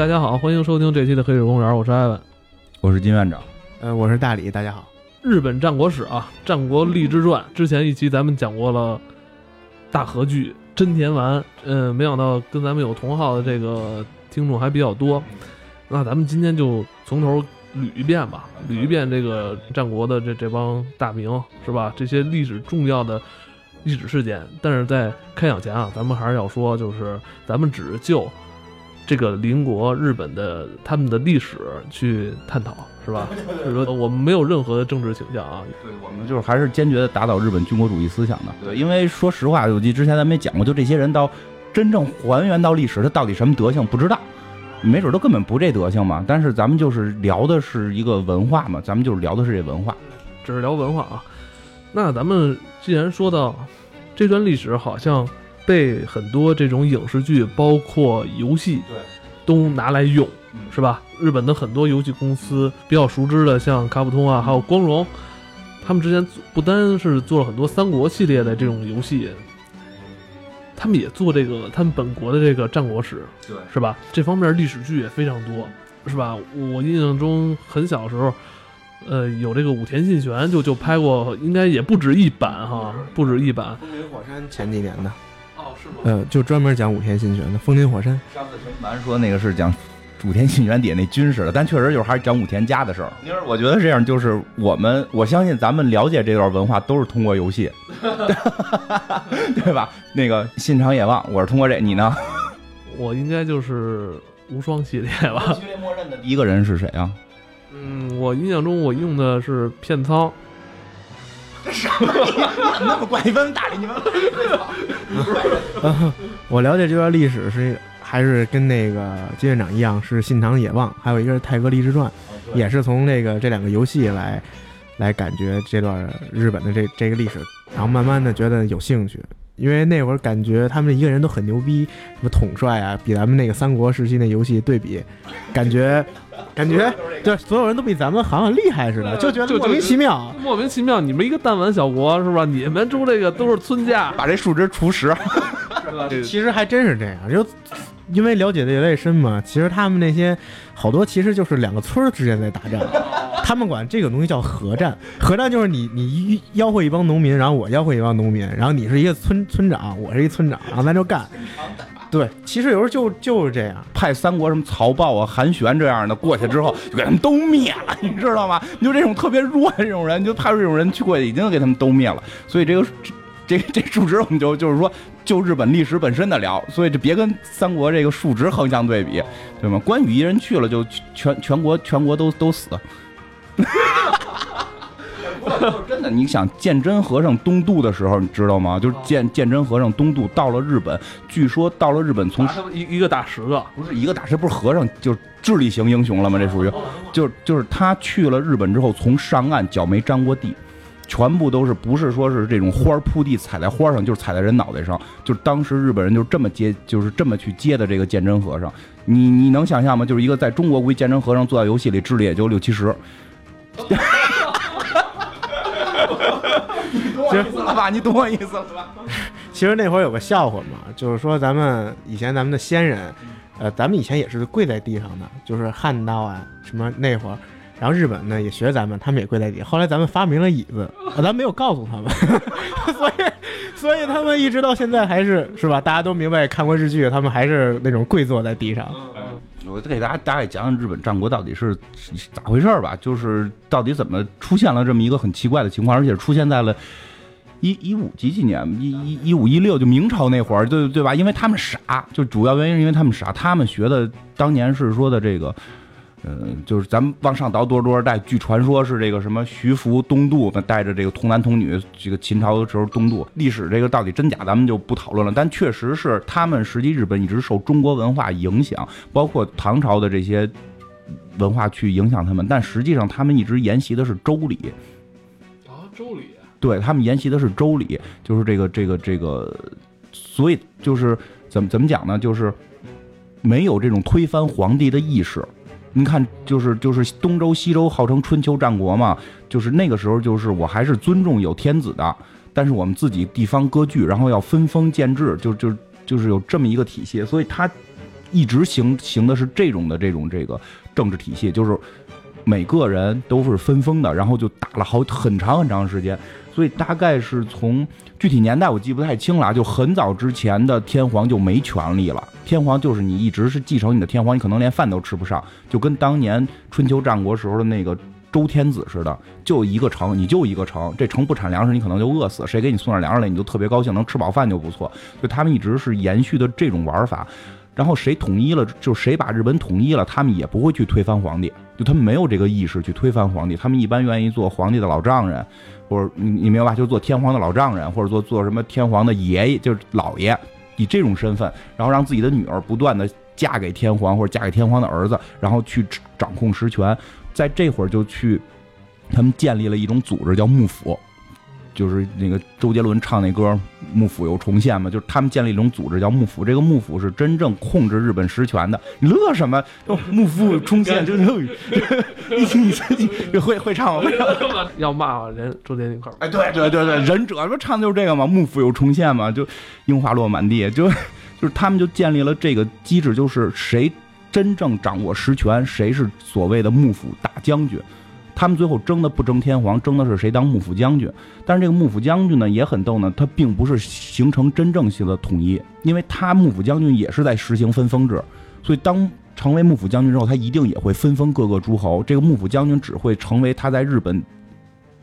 大家好，欢迎收听这期的《黑水公园》，我是艾文。我是金院长，呃，我是大李，大家好。日本战国史啊，《战国励志传》之前一期咱们讲过了大和剧真田丸，嗯，没想到跟咱们有同号的这个听众还比较多，那咱们今天就从头捋一遍吧，捋一遍这个战国的这这帮大名是吧？这些历史重要的历史事件。但是在开讲前啊，咱们还是要说，就是咱们只就这个邻国日本的他们的历史去探讨，是吧？就是说我们没有任何的政治倾向啊。对我们就是还是坚决的打倒日本军国主义思想的。对，因为说实话，我记得之前咱们也讲过，就这些人到真正还原到历史，他到底什么德性不知道，没准都根本不这德行嘛。但是咱们就是聊的是一个文化嘛，咱们就是聊的是这文化。只是聊文化啊。那咱们既然说到这段历史，好像被很多这种影视剧，包括游戏，对，都拿来用，嗯是吧？日本的很多游戏公司比较熟知的，像卡普通啊，还有光荣，他们之前不单是做了很多三国系列的这种游戏，他们也做这个他们本国的这个战国史，对是吧？这方面历史剧也非常多，是吧？我印象中很小时候，呃，有这个武田信玄就就拍过，应该也不止一版哈，不止一版。风林火山前几年的？呃，就专门讲武田信玄的《风林火山》。上次陈凡说那个是讲武田信玄底下那军事的，但确实就是还是讲武田家的事儿。因为我觉得这样就是我们，我相信咱们了解这段文化都是通过游戏 对吧？那个信长野望，我是通过这，你呢？我应该就是无双系列吧。序列默认的第一个人是谁啊？嗯，我印象中我用的是片仓，什么那么怪，你问问大理，你问问。我了解这段历史是还是跟那个金院长一样，是信长野望，还有一个是《泰格立志传》，也是从这个这两个游戏来来感觉这段日本的这这个历史，然后慢慢的觉得有兴趣。因为那会儿感觉他们一个人都很牛逼，什么统帅啊，比咱们那个三国时期那游戏对比，感觉 感觉 对所有人都比咱们好像厉害似的，就觉得就莫名其妙。莫名其妙，你们一个弹丸小国是吧？你们住这个都是村架，把这树枝除十，是吧？其实还真是这样，就因为了解的越来越深嘛，其实他们那些好多其实就是两个村儿之间在打仗，他们管这个东西叫河战。河战就是你你吆喝一帮农民，然后我吆喝一帮农民，然后你是一个村村长，我是一村长，然后咱就干。对，其实有时候就就是这样。派三国什么曹豹啊、韩玄这样的过去之后，就给他们都灭了，你知道吗？你就这种特别弱的这种人，你就派出这种人去过去，已经给他们都灭了。所以这个这这数值，我们就就是说就日本历史本身的聊，所以就别跟三国这个数值横向对比，对吗？关羽一人去了，就全全国全国都都死。真的，你想鉴真和尚东渡的时候，你知道吗？就是鉴鉴真和尚东渡到了日本，据说到了日本从一一个打十个，不是一个大师，不是和尚，就是智力型英雄了吗？这属于，就就是他去了日本之后，从上岸脚没沾过地，全部都是不是说是这种花儿铺地踩在花上，就是踩在人脑袋上，就是当时日本人就这么接，就是这么去接的这个鉴真和尚。你你能想象吗？就是一个在中国估计鉴真和尚做到游戏里智力也就六七十。你懂我意思了吧？你懂我意思了吧？其实那会儿有个笑话嘛，就是说咱们以前咱们的先人，呃，咱们以前也是跪在地上的，就是汉刀啊什么那会儿，然后日本呢也学咱们，他们也跪在地。后来咱们发明了椅子，啊、咱没有告诉他们，所以所以他们一直到现在还是是吧？大家都明白看过日剧，他们还是那种跪坐在地上。我给大家大概讲讲日本战国到底是咋回事吧，就是到底怎么出现了这么一个很奇怪的情况，而且出现在了一一五几几年，一一一五一六就明朝那会儿，对对吧？因为他们傻，就主要原因是因为他们傻，他们学的当年是说的这个。嗯，就是咱们往上倒多少多少代，据传说是这个什么徐福东渡，带着这个童男童女，这个秦朝的时候东渡。历史这个到底真假，咱们就不讨论了。但确实是他们实际日本一直受中国文化影响，包括唐朝的这些文化去影响他们。但实际上他们一直沿袭的是周礼，啊，周礼，对他们沿袭的是周礼，就是这个这个这个，所以就是怎么怎么讲呢？就是没有这种推翻皇帝的意识。您看，就是就是东周西周号称春秋战国嘛，就是那个时候，就是我还是尊重有天子的，但是我们自己地方割据，然后要分封建制，就就就是有这么一个体系，所以他一直行行的是这种的这种这个政治体系，就是每个人都是分封的，然后就打了好很长很长时间。所以大概是从具体年代我记不太清了啊，就很早之前的天皇就没权利了。天皇就是你一直是继承你的天皇，你可能连饭都吃不上，就跟当年春秋战国时候的那个周天子似的，就一个城，你就一个城，这城不产粮食，你可能就饿死。谁给你送点粮食来，你就特别高兴，能吃饱饭就不错。就他们一直是延续的这种玩法。然后谁统一了，就谁把日本统一了，他们也不会去推翻皇帝，就他们没有这个意识去推翻皇帝，他们一般愿意做皇帝的老丈人。或者你你明白吧？就做天皇的老丈人，或者做做什么天皇的爷爷，就是老爷，以这种身份，然后让自己的女儿不断的嫁给天皇或者嫁给天皇的儿子，然后去掌控实权，在这会儿就去，他们建立了一种组织叫幕府。就是那个周杰伦唱那歌《幕府又重现》嘛，就是他们建立一种组织叫幕府，这个幕府是真正控制日本实权的。你乐什么？幕府重现，就就一听会会唱吗？要骂人，周杰伦块哎，对对对对，忍者不唱的就是这个嘛？幕府又重现嘛，就樱花落满地，就就是他们就建立了这个机制，就是谁真正掌握实权，谁是所谓的幕府大将军。他们最后争的不争天皇，争的是谁当幕府将军。但是这个幕府将军呢也很逗呢，他并不是形成真正性的统一，因为他幕府将军也是在实行分封制，所以当成为幕府将军之后，他一定也会分封各个诸侯。这个幕府将军只会成为他在日本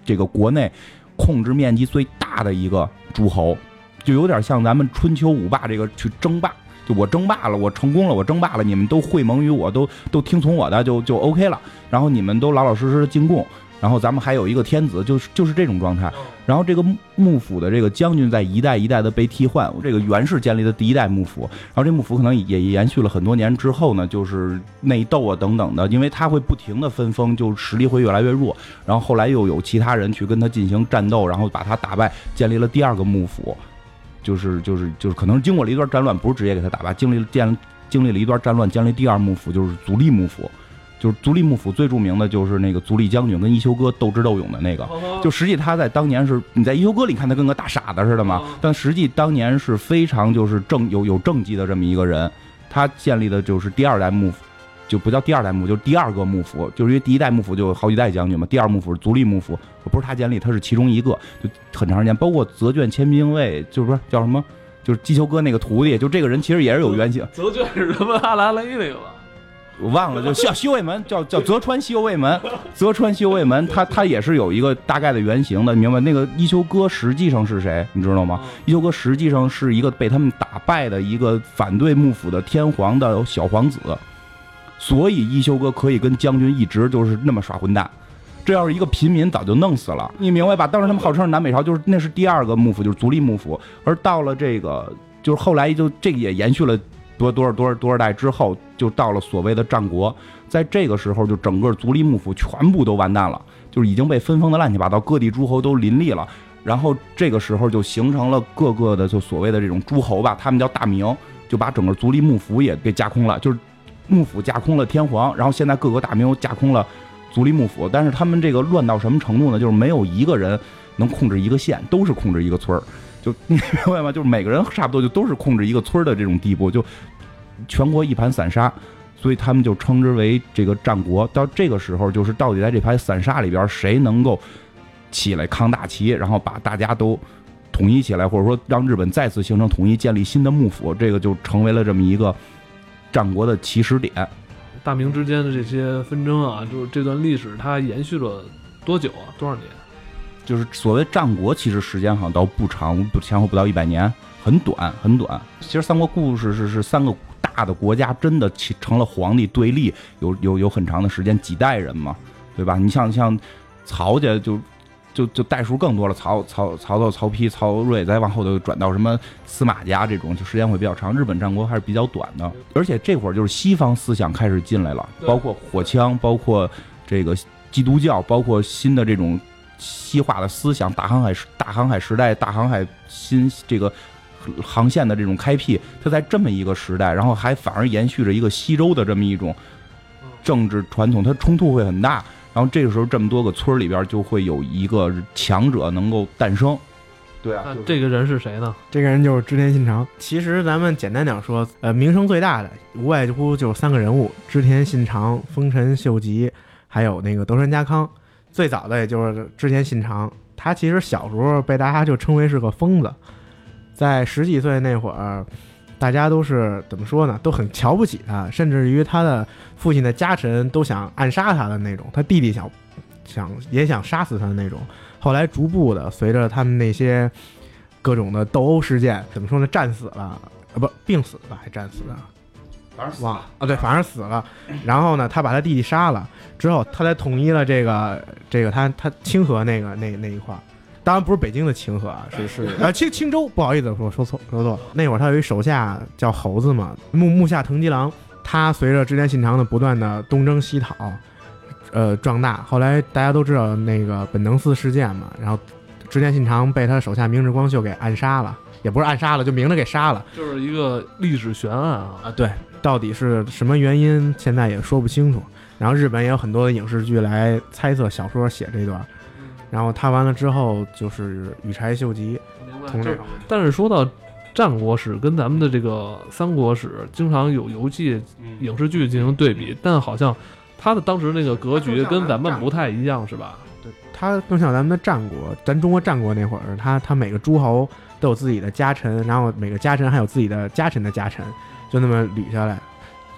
这个国内控制面积最大的一个诸侯，就有点像咱们春秋五霸这个去争霸。就我争霸了，我成功了，我争霸了，你们都会盟于我，都都听从我的，就就 OK 了。然后你们都老老实实的进贡，然后咱们还有一个天子，就是就是这种状态。然后这个幕府的这个将军在一代一代的被替换。这个源氏建立的第一代幕府，然后这幕府可能也延续了很多年之后呢，就是内斗啊等等的，因为他会不停的分封，就实力会越来越弱。然后后来又有其他人去跟他进行战斗，然后把他打败，建立了第二个幕府。就是就是就是，可能经过了一段战乱，不是直接给他打吧，经历了建经历了一段战乱，建立第二幕府，就是足利幕府。就是足利幕府最著名的就是那个足利将军跟一休哥斗智斗勇的那个。就实际他在当年是，你在一休哥里看他跟个大傻子似的嘛，但实际当年是非常就是正有有政绩的这么一个人，他建立的就是第二代幕府。就不叫第二代幕，就是第二个幕府，就是因为第一代幕府就有好几代将军嘛。第二幕府是足利幕府，不是他建立，他是其中一个，就很长时间。包括泽卷千兵卫，就是说叫什么，就是季秋哥那个徒弟，就这个人其实也是有原型。泽卷是什么？阿拉蕾那个吧？我忘了，就叫修卫门，叫叫泽川修卫门，泽川修卫门，他他也是有一个大概的原型的，明白？那个一休哥实际上是谁？你知道吗？一休哥实际上是一个被他们打败的一个反对幕府的天皇的小皇子。所以一休哥可以跟将军一直就是那么耍混蛋，这要是一个平民早就弄死了，你明白吧？当时他们号称是南北朝，就是那是第二个幕府，就是足利幕府。而到了这个，就是后来就这个也延续了多多少多少多少代之后，就到了所谓的战国，在这个时候就整个足利幕府全部都完蛋了，就是已经被分封的乱七八糟，各地诸侯都林立了。然后这个时候就形成了各个的就所谓的这种诸侯吧，他们叫大名，就把整个足利幕府也给架空了，就是。幕府架空了天皇，然后现在各个大名又架空了足利幕府，但是他们这个乱到什么程度呢？就是没有一个人能控制一个县，都是控制一个村儿，就你明白吗？就是每个人差不多就都是控制一个村儿的这种地步，就全国一盘散沙，所以他们就称之为这个战国。到这个时候，就是到底在这盘散沙里边，谁能够起来扛大旗，然后把大家都统一起来，或者说让日本再次形成统一，建立新的幕府，这个就成为了这么一个。战国的起始点，大明之间的这些纷争啊，就是这段历史它延续了多久啊？多少年？就是所谓战国，其实时间好像倒不长，不前后不到一百年，很短很短。其实三国故事是是三个大的国家真的起成了皇帝对立，有有有很长的时间，几代人嘛，对吧？你像像曹家就。就就代数更多了，曹曹曹操、曹丕、曹睿，再往后就转到什么司马家这种，就时间会比较长。日本战国还是比较短的，而且这会儿就是西方思想开始进来了，包括火枪，包括这个基督教，包括新的这种西化的思想，大航海时大航海时代，大航海新这个航线的这种开辟，它在这么一个时代，然后还反而延续着一个西周的这么一种政治传统，它冲突会很大。然后这个时候，这么多个村里边就会有一个强者能够诞生，对啊那这个人是谁呢？这个人就是织田信长。其实咱们简单点说，呃，名声最大的无外乎就是三个人物：织田信长、丰臣秀吉，还有那个德川家康。最早的也就是织田信长，他其实小时候被大家就称为是个疯子，在十几岁那会儿，大家都是怎么说呢？都很瞧不起他，甚至于他的父亲的家臣都想暗杀他的那种，他弟弟想想也想杀死他的那种。后来逐步的，随着他们那些各种的斗殴事件，怎么说呢？战死了，啊不，病死了吧？还战死了？反正死了啊，对，反正死了。然后呢，他把他弟弟杀了之后，他才统一了这个这个他他清河那个那那一块儿。当然不是北京的清河啊，是是 啊青青州，不好意思，我说错说错了。那会儿他有一手下叫猴子嘛，木木下藤吉郎，他随着织田信长的不断的东征西讨，呃壮大。后来大家都知道那个本能寺事件嘛，然后织田信长被他手下明智光秀给暗杀了，也不是暗杀了，就明着给杀了。就是一个历史悬案啊。啊，对，到底是什么原因，现在也说不清楚。然后日本也有很多的影视剧来猜测小说写这段，然后他完了之后就是羽柴秀吉同这就是但是说到战国史跟咱们的这个三国史，经常有游戏、影视剧进行对比，但好像他的当时那个格局跟咱们不太一样，是吧？对他更像咱们的战国，咱中国战国那会儿，他他每个诸侯都有自己的家臣，然后每个家臣还有自己的家臣的家臣，就那么捋下来。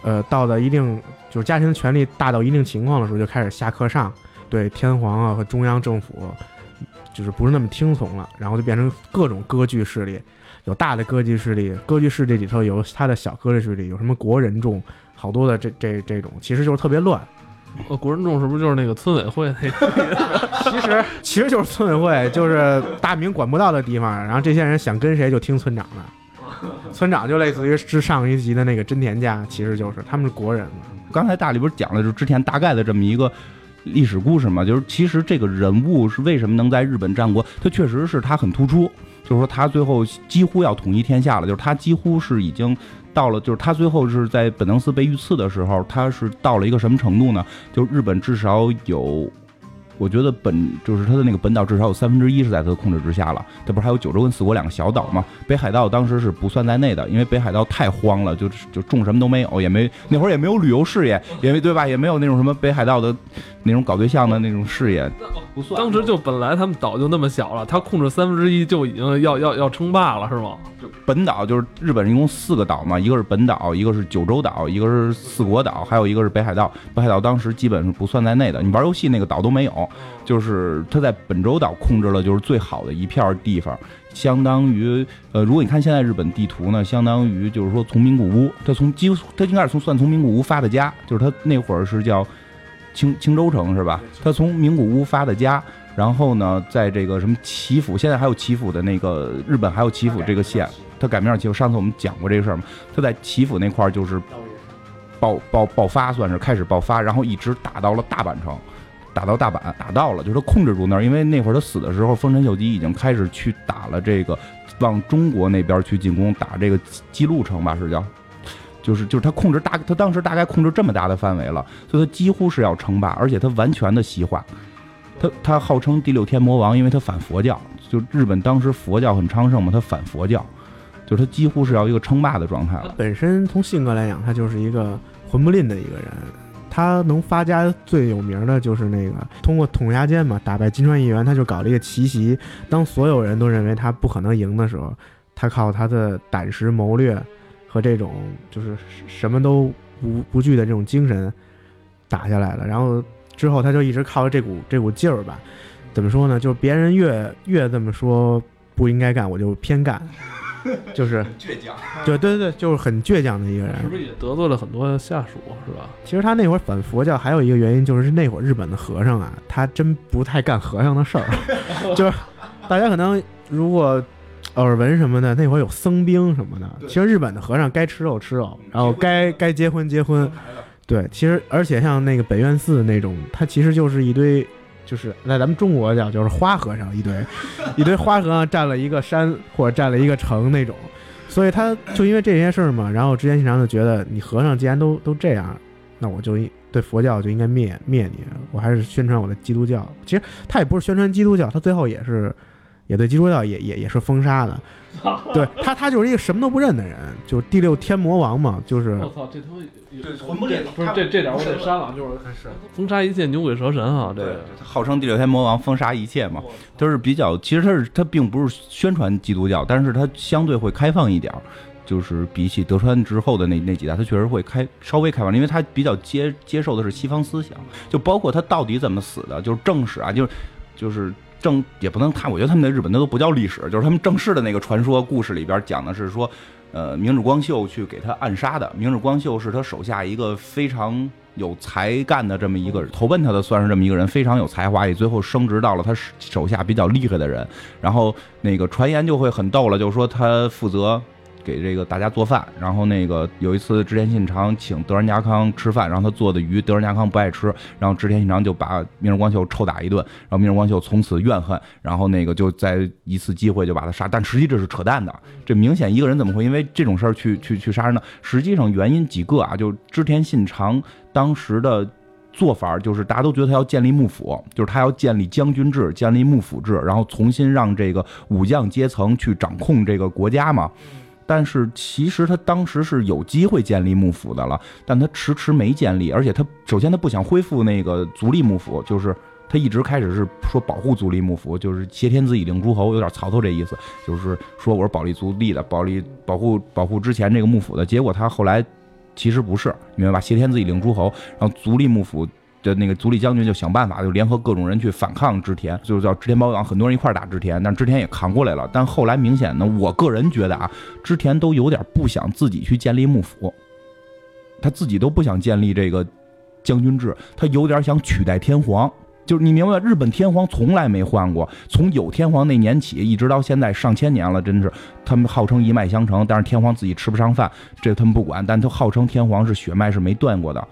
呃，到了一定就是家臣的权力大到一定情况的时候，就开始下课上，对天皇啊和中央政府就是不是那么听从了，然后就变成各种割据势力，有大的割据势力，割据势力里头有他的小割据势力，有什么国人众，好多的这这这种，其实就是特别乱。呃，国人众是不是就是那个村委会那个？其实其实就是村委会，就是大明管不到的地方，然后这些人想跟谁就听村长的。村长就类似于之上一集的那个真田家，其实就是他们是国人嘛。刚才大里不是讲了，就是之前大概的这么一个历史故事嘛，就是其实这个人物是为什么能在日本战国，他确实是他很突出，就是说他最后几乎要统一天下了，就是他几乎是已经到了，就是他最后是在本能寺被遇刺的时候，他是到了一个什么程度呢？就日本至少有。我觉得本就是他的那个本岛至少有三分之一是在他的控制之下了，这不是还有九州跟四国两个小岛吗？北海道当时是不算在内的，因为北海道太荒了，就就种什么都没有，也没那会儿也没有旅游事业，也没对吧？也没有那种什么北海道的那种搞对象的那种事业，不算。当时就本来他们岛就那么小了，他控制三分之一就已经要要要称霸了，是吗？本岛就是日本一共四个岛嘛，一个是本岛，一个是九州岛，一个是四国岛，还有一个是北海道。北海道当时基本是不算在内的，你玩游戏那个岛都没有，就是他在本州岛控制了就是最好的一片地方，相当于呃，如果你看现在日本地图呢，相当于就是说从名古屋，他从几乎他应该是从算从名古屋发的家，就是他那会儿是叫青青州城是吧？他从名古屋发的家。然后呢，在这个什么岐阜，现在还有岐阜的那个日本还有岐阜这个县，他改名叫岐阜。上次我们讲过这个事儿嘛，他在岐阜那块儿就是爆爆爆发，算是开始爆发，然后一直打到了大阪城，打到大阪，打到了，就是他控制住那儿。因为那会儿他死的时候，丰臣秀吉已经开始去打了这个往中国那边去进攻，打这个姬路城吧，是叫。就是就是他控制大，他当时大概控制这么大的范围了，所以他几乎是要称霸，而且他完全的西化。他他号称第六天魔王，因为他反佛教，就日本当时佛教很昌盛嘛，他反佛教，就是他几乎是要一个称霸的状态了。本身从性格来讲，他就是一个混不吝的一个人。他能发家最有名的就是那个通过统牙间嘛，打败金川议员，他就搞了一个奇袭。当所有人都认为他不可能赢的时候，他靠他的胆识谋略和这种就是什么都不不惧的这种精神打下来了。然后。之后他就一直靠着这股这股劲儿吧，怎么说呢？就是别人越越这么说不应该干，我就偏干，就是倔强。对对对，就是很倔强的一个人。是不是也得罪了很多下属，是吧？其实他那会儿反佛教还有一个原因，就是那会儿日本的和尚啊，他真不太干和尚的事儿。就是大家可能如果耳闻什么的，那会儿有僧兵什么的。其实日本的和尚该吃肉吃肉，然后该该结婚结婚。对，其实而且像那个北院寺那种，它其实就是一堆，就是在咱们中国讲就是花和尚一堆，一堆花和尚占了一个山或者占了一个城那种，所以他就因为这些事儿嘛，然后之前信长就觉得你和尚既然都都这样，那我就对佛教就应该灭灭你，我还是宣传我的基督教。其实他也不是宣传基督教，他最后也是也对基督教也也也是封杀的。对他，他就是一个什么都不认的人，就是第六天魔王嘛，就是我操，这他妈对魂不吝不是这这点我得删了，就是封杀一切牛鬼蛇神啊，这个号称第六天魔王，封杀一切嘛，都是比较，其实他是他并不是宣传基督教，但是他相对会开放一点儿，就是比起德川之后的那那几代，他确实会开稍微开放，因为他比较接接受的是西方思想，就包括他到底怎么死的，就是正史啊，就是就是正也不能他，我觉得他们的日本那都不叫历史，就是他们正式的那个传说故事里边讲的是说。呃，明治光秀去给他暗杀的。明治光秀是他手下一个非常有才干的这么一个投奔他的，算是这么一个人，非常有才华，也最后升职到了他手下比较厉害的人。然后那个传言就会很逗了，就是说他负责。给这个大家做饭，然后那个有一次织田信长请德川家康吃饭，然后他做的鱼德川家康不爱吃，然后织田信长就把明日光秀臭打一顿，然后明日光秀从此怨恨，然后那个就在一次机会就把他杀，但实际这是扯淡的，这明显一个人怎么会因为这种事儿去去去杀人呢？实际上原因几个啊，就织田信长当时的做法就是大家都觉得他要建立幕府，就是他要建立将军制，建立幕府制，然后重新让这个武将阶层去掌控这个国家嘛。但是其实他当时是有机会建立幕府的了，但他迟迟没建立，而且他首先他不想恢复那个足利幕府，就是他一直开始是说保护足利幕府，就是挟天子以令诸侯，有点曹操这意思，就是说我是保利足利的，保利保护保护之前这个幕府的。结果他后来其实不是，明白吧？挟天子以令诸侯，然后足利幕府。的那个足利将军就想办法，就联合各种人去反抗织田，就是叫织田包养，很多人一块打织田，但织田也扛过来了。但后来明显呢，我个人觉得啊，织田都有点不想自己去建立幕府，他自己都不想建立这个将军制，他有点想取代天皇。就是你明白，日本天皇从来没换过，从有天皇那年起，一直到现在上千年了，真是他们号称一脉相承，但是天皇自己吃不上饭，这他们不管，但他号称天皇是血脉是没断过的。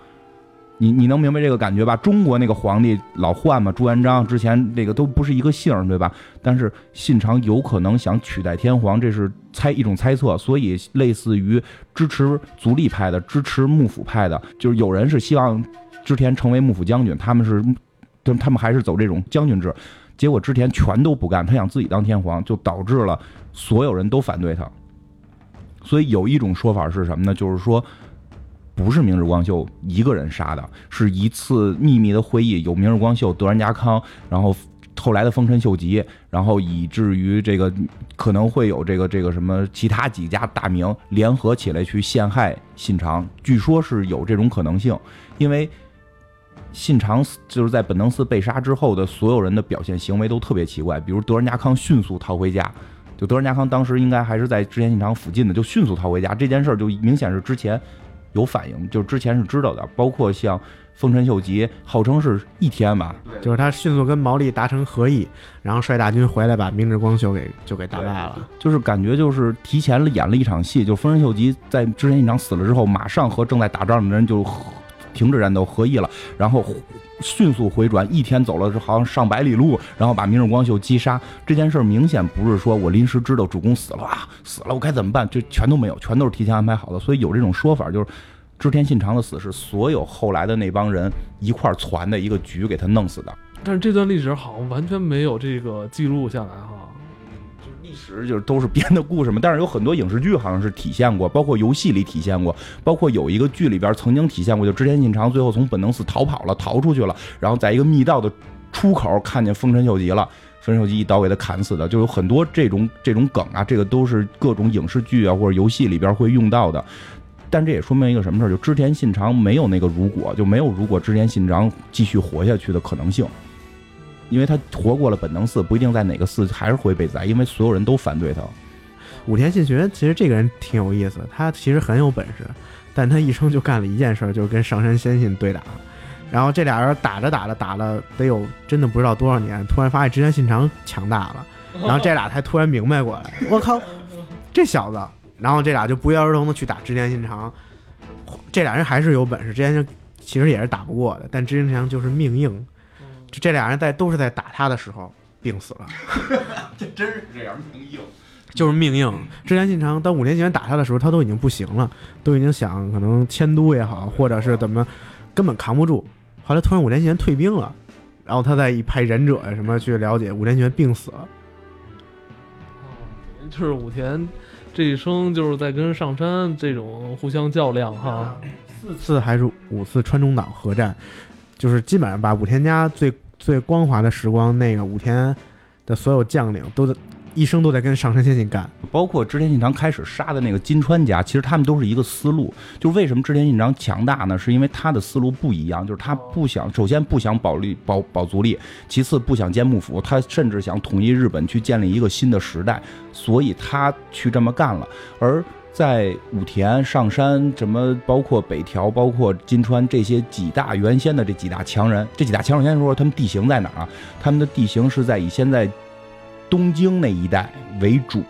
你你能明白这个感觉吧？中国那个皇帝老换嘛，朱元璋之前那个都不是一个姓儿，对吧？但是信长有可能想取代天皇，这是猜一种猜测。所以类似于支持足利派的、支持幕府派的，就是有人是希望织田成为幕府将军，他们是，他们还是走这种将军制。结果织田全都不干，他想自己当天皇，就导致了所有人都反对他。所以有一种说法是什么呢？就是说。不是明日光秀一个人杀的，是一次秘密的会议，有明日光秀、德川家康，然后后来的丰臣秀吉，然后以至于这个可能会有这个这个什么其他几家大名联合起来去陷害信长，据说是有这种可能性，因为信长就是在本能寺被杀之后的所有人的表现行为都特别奇怪，比如德川家康迅速逃回家，就德川家康当时应该还是在织田信长附近的，就迅速逃回家，这件事儿就明显是之前。有反应，就之前是知道的，包括像丰臣秀吉，号称是一天吧，就是他迅速跟毛利达成合议，然后率大军回来，把明治光秀给就给打败了，就是感觉就是提前了演了一场戏，就丰臣秀吉在之前一场死了之后，马上和正在打仗的人就停止战斗合议了，然后。迅速回转，一天走了好像上百里路，然后把明日光秀击杀。这件事明显不是说我临时知道主公死了啊，死了我该怎么办？这全都没有，全都是提前安排好的。所以有这种说法，就是织田信长的死是所有后来的那帮人一块攒的一个局给他弄死的。但是这段历史好像完全没有这个记录下来哈。实就是都是编的故事嘛，但是有很多影视剧好像是体现过，包括游戏里体现过，包括有一个剧里边曾经体现过，就织田信长最后从本能寺逃跑了，逃出去了，然后在一个密道的出口看见丰臣秀吉了，丰臣秀吉一刀给他砍死的，就有很多这种这种梗啊，这个都是各种影视剧啊或者游戏里边会用到的，但这也说明一个什么事儿，就织田信长没有那个如果，就没有如果织田信长继续活下去的可能性。因为他活过了本能寺，不一定在哪个寺还是会被宰，因为所有人都反对他。武田信玄其实这个人挺有意思，他其实很有本事，但他一生就干了一件事，就是跟上山先信对打。然后这俩人打着打着打了得有真的不知道多少年，突然发现织田信长强大了，然后这俩才突然明白过来，我靠，这小子！然后这俩就不约而同的去打织田信长。这俩人还是有本事，织田就其实也是打不过的，但织田信长就是命硬。就这俩人在都是在打他的时候病死了，这真是这样命硬，就是命硬。之前信长当五年前打他的时候，他都已经不行了，都已经想可能迁都也好，或者是怎么，根本扛不住。后来突然五年前退兵了，然后他再一派忍者呀什么去了解五年前病死了，就是武田这一生就是在跟上山这种互相较量哈。四次还是五次川中岛合战，就是基本上把武田家最最光滑的时光，那个武田的所有将领都在一生都在跟上杉谦信干。包括织田信长开始杀的那个金川家，其实他们都是一个思路。就为什么织田信长强大呢？是因为他的思路不一样，就是他不想，首先不想保利保保足利，其次不想建幕府，他甚至想统一日本，去建立一个新的时代，所以他去这么干了。而在武田、上山，什么包括北条、包括金川这些几大原先的这几大强人，这几大强人先说他们地形在哪儿啊？他们的地形是在以现在东京那一带为主，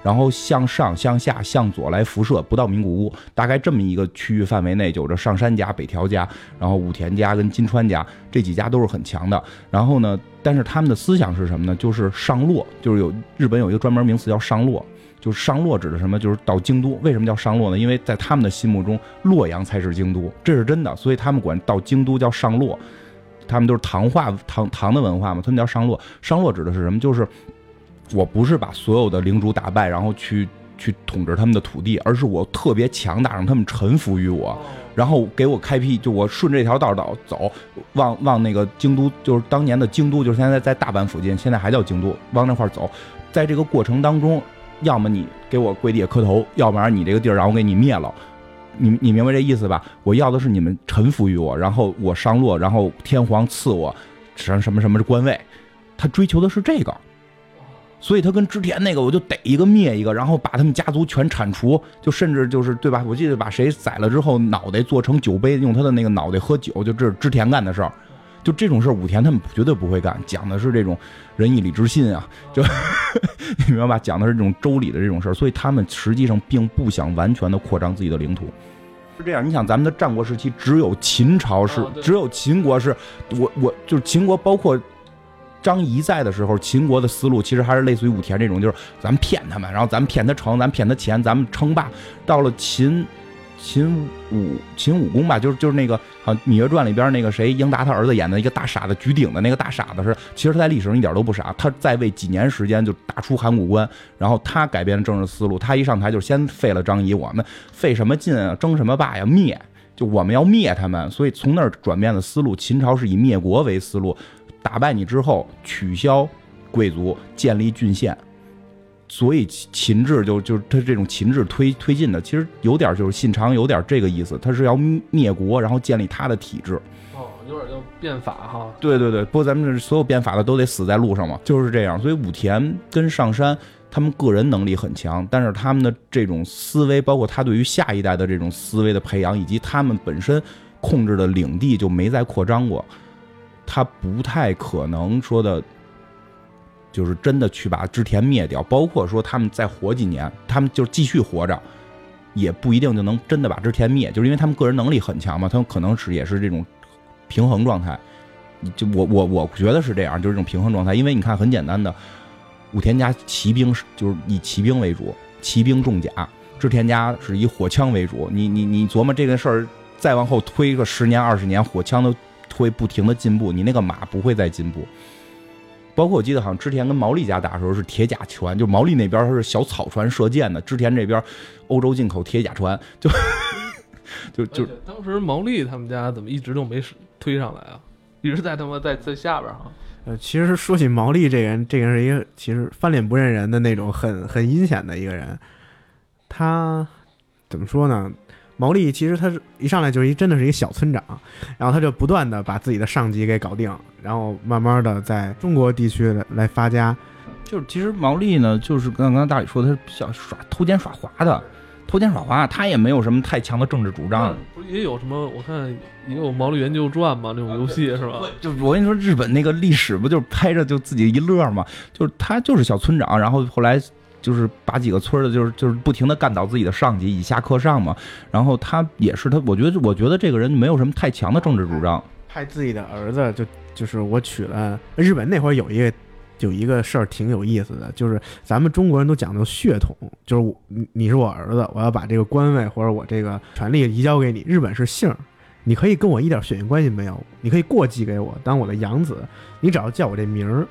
然后向上、向下、向左来辐射，不到名古屋，大概这么一个区域范围内，有着上山家、北条家，然后武田家跟金川家这几家都是很强的。然后呢，但是他们的思想是什么呢？就是上洛，就是有日本有一个专门名词叫上洛。就是上洛指的什么？就是到京都。为什么叫上洛呢？因为在他们的心目中，洛阳才是京都，这是真的。所以他们管到京都叫上洛。他们都是唐化唐唐的文化嘛，他们叫上洛。上洛指的是什么？就是我不是把所有的领主打败，然后去去统治他们的土地，而是我特别强大，让他们臣服于我，然后给我开辟，就我顺这条道道走，往往那个京都，就是当年的京都，就是现在在大阪附近，现在还叫京都，往那块走。在这个过程当中。要么你给我跪地下磕头，要不然你这个地儿让我给你灭了，你你明白这意思吧？我要的是你们臣服于我，然后我上洛，然后天皇赐我什么什么什么官位，他追求的是这个，所以他跟织田那个我就逮一个灭一个，然后把他们家族全铲除，就甚至就是对吧？我记得把谁宰了之后，脑袋做成酒杯，用他的那个脑袋喝酒，就这是织田干的事儿。就这种事儿，武田他们绝对不会干，讲的是这种仁义礼智信啊，就 你明白吧？讲的是这种周礼的这种事儿，所以他们实际上并不想完全的扩张自己的领土。是这样，你想咱们的战国时期，只有秦朝是，只有秦国是，我我就是秦国，包括张仪在的时候，秦国的思路其实还是类似于武田这种，就是咱们骗他们，然后咱们骗他城，咱骗他钱，咱们称霸。到了秦。秦武秦武公吧，就是就是那个啊，《芈月传》里边那个谁，英达他儿子演的一个大傻子，举鼎的那个大傻子是，其实他在历史上一点都不傻，他在位几年时间就打出函谷关，然后他改变政治思路，他一上台就先废了张仪，我们费什么劲啊，争什么霸呀，灭，就我们要灭他们，所以从那儿转变了思路，秦朝是以灭国为思路，打败你之后取消贵族，建立郡县。所以秦制就就是他这种秦制推推进的，其实有点就是信长有点这个意思，他是要灭国，然后建立他的体制。哦，有点要变法哈。对对对，不过咱们这所有变法的都得死在路上嘛，就是这样。所以武田跟上山他们个人能力很强，但是他们的这种思维，包括他对于下一代的这种思维的培养，以及他们本身控制的领地就没再扩张过，他不太可能说的。就是真的去把织田灭掉，包括说他们再活几年，他们就继续活着，也不一定就能真的把织田灭，就是因为他们个人能力很强嘛，他们可能是也是这种平衡状态。就我我我觉得是这样，就是这种平衡状态。因为你看，很简单的，武田家骑兵是就是以骑兵为主，骑兵重甲；织田家是以火枪为主。你你你琢磨这个事儿，再往后推个十年二十年，火枪都会不停的进步，你那个马不会再进步。包括我记得好像织田跟毛利家打的时候是铁甲船，就毛利那边是小草船射箭的，织田这边欧洲进口铁甲船，就就就当时毛利他们家怎么一直都没推上来啊？一直在他妈在在下边哈。呃，其实说起毛利这个人，这个人是一个其实翻脸不认人的那种很很阴险的一个人。他怎么说呢？毛利其实他是一上来就是一真的是一个小村长，然后他就不断的把自己的上级给搞定，然后慢慢的在中国地区来发家。就是其实毛利呢，就是刚刚大宇说，他是比较耍偷奸耍滑的，偷奸耍滑，他也没有什么太强的政治主张。不是也有什么？我看也有《毛利元就传》嘛，那种游戏是吧？就我跟你说，日本那个历史不就是拍着就自己一乐嘛？就是他就是小村长，然后后来。就是把几个村的，就是就是不停的干倒自己的上级，以下克上嘛。然后他也是他，我觉得我觉得这个人没有什么太强的政治主张。派自己的儿子，就就是我娶了日本那会儿有一个有一个事儿挺有意思的，就是咱们中国人都讲究血统，就是你你是我儿子，我要把这个官位或者我这个权利移交给你。日本是姓，你可以跟我一点血缘关系没有，你可以过继给我当我的养子，你只要叫我这名儿。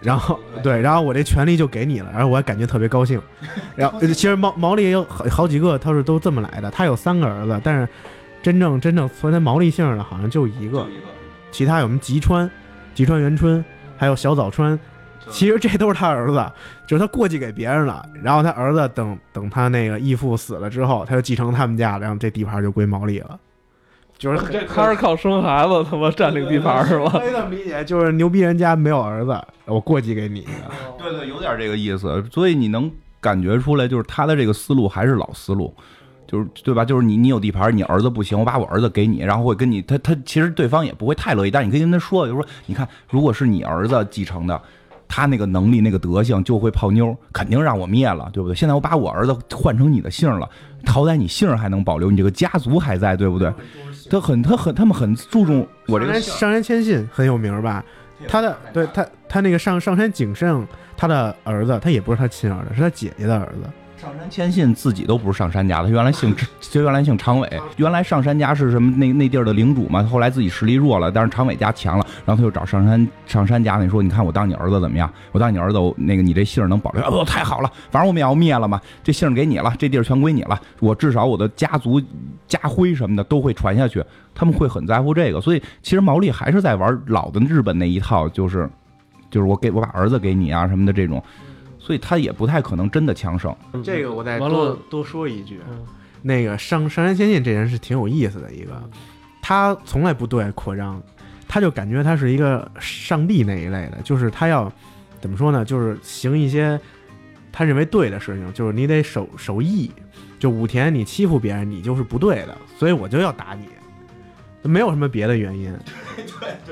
然后对，然后我这权利就给你了，然后我还感觉特别高兴。然后呃其实毛毛利也有好好几个，他是都这么来的。他有三个儿子，但是真正真正存在毛利姓的，好像就一个，其他有什么吉川、吉川元春，还有小早川。其实这都是他儿子，就是他过继给别人了，然后他儿子等等他那个义父死了之后，他就继承他们家，然后这地盘就归毛利了。就是他是靠生孩子他妈占领地盘是吧？可以这么理解，就是牛逼人家没有儿子，我过继给你。对对，有点这个意思。所以你能感觉出来，就是他的这个思路还是老思路，就是对吧？就是你你有地盘，你儿子不行，我把我儿子给你，然后会跟你他他其实对方也不会太乐意，但你可以跟他说，就是说你看，如果是你儿子继承的。他那个能力、那个德行就会泡妞，肯定让我灭了，对不对？现在我把我儿子换成你的姓了，好歹你姓还能保留，你这个家族还在，对不对？他很他很他们很注重我这个上山谦信很有名吧？他的对他他那个上上山景胜，他的儿子他也不是他亲儿子，是他姐姐的儿子。上山谦信自己都不是上山家的，原来姓就原来姓常伟，原来上山家是什么那那地儿的领主嘛，后来自己实力弱了，但是常伟家强了，然后他就找上山上山家，你说你看我当你儿子怎么样？我当你儿子，那个你这姓能保留？哦，太好了，反正我们也要灭了嘛，这姓给你了，这地儿全归你了，我至少我的家族家徽什么的都会传下去，他们会很在乎这个，所以其实毛利还是在玩老的日本那一套，就是就是我给我把儿子给你啊什么的这种。所以他也不太可能真的强盛。这个我再多多说一句，嗯那个上上山仙进这人是挺有意思的一个，他从来不对外扩张，他就感觉他是一个上帝那一类的，就是他要怎么说呢？就是行一些他认为对的事情，就是你得守守义。就武田你欺负别人，你就是不对的，所以我就要打你。没有什么别的原因，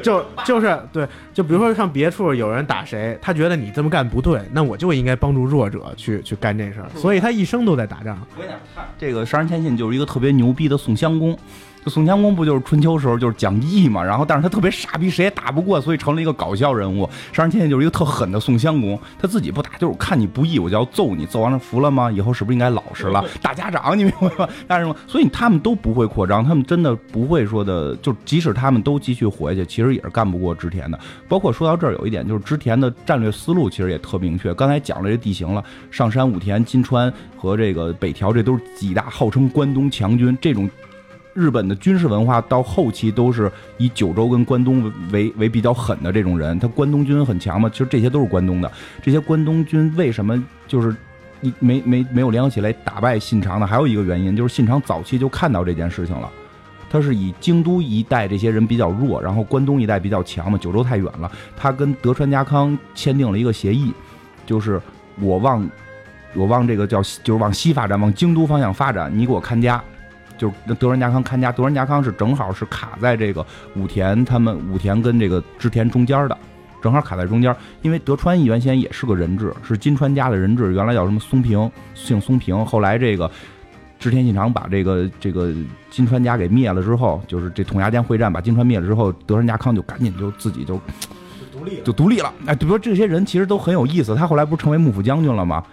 就就是对，就比如说像别处有人打谁，他觉得你这么干不对，那我就应该帮助弱者去去干这事儿，所以他一生都在打仗。这个杀人千信就是一个特别牛逼的宋襄公。就宋襄公不就是春秋时候就是讲义嘛，然后但是他特别傻逼，谁也打不过，所以成了一个搞笑人物。上山谦信就是一个特狠的宋襄公，他自己不打，就是看你不义我就要揍你，揍完了服了吗？以后是不是应该老实了？打家长，你明白吗？但是所以他们都不会扩张，他们真的不会说的，就即使他们都继续活下去，其实也是干不过织田的。包括说到这儿有一点，就是织田的战略思路其实也特明确。刚才讲了这地形了，上山、武田、金川和这个北条，这都是几大号称关东强军。这种日本的军事文化到后期都是以九州跟关东为为比较狠的这种人。他关东军很强嘛，其实这些都是关东的。这些关东军为什么就是你没没没有联合起来打败信长呢？还有一个原因就是信长早期就看到这件事情了。他是以京都一带这些人比较弱，然后关东一带比较强嘛，九州太远了。他跟德川家康签订了一个协议，就是我往我往这个叫就是往西发展，往京都方向发展，你给我看家。就是德仁家康看家，德仁家康是正好是卡在这个武田他们武田跟这个织田中间的，正好卡在中间。因为德川原先也是个人质，是金川家的人质，原来叫什么松平，姓松平。后来这个织田信长把这个这个金川家给灭了之后，就是这统牙间会战把金川灭了之后，德川家康就赶紧就自己就独立就独立了。哎，比如说这些人其实都很有意思，他后来不是成为幕府将军了吗？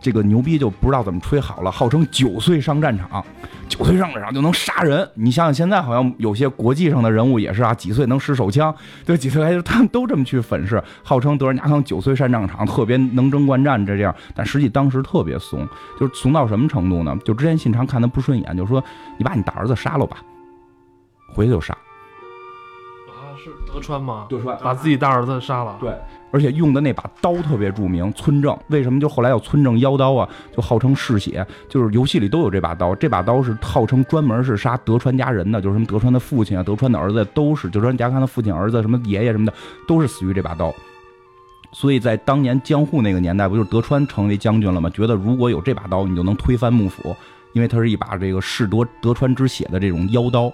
这个牛逼就不知道怎么吹好了，号称九岁上战场，九岁上战场就能杀人。你想想，现在好像有些国际上的人物也是啊，几岁能使手枪，对，几岁还他们都这么去粉饰，号称德川家康九岁上战场，特别能征惯战这样，但实际当时特别怂，就是怂到什么程度呢？就之前信长看他不顺眼，就说你把你大儿子杀了吧，回去就杀。啊，是德川吗？德川把自己大儿子杀了。对，而且用的那把刀特别著名，村正。为什么就后来要村正妖刀啊？就号称嗜血，就是游戏里都有这把刀。这把刀是号称专门是杀德川家人的，就是什么德川的父亲啊、德川的儿子都是，德川家康的父亲、儿子、什么爷爷什么的，都是死于这把刀。所以在当年江户那个年代，不就是德川成为将军了吗？觉得如果有这把刀，你就能推翻幕府，因为它是一把这个嗜德德川之血的这种妖刀。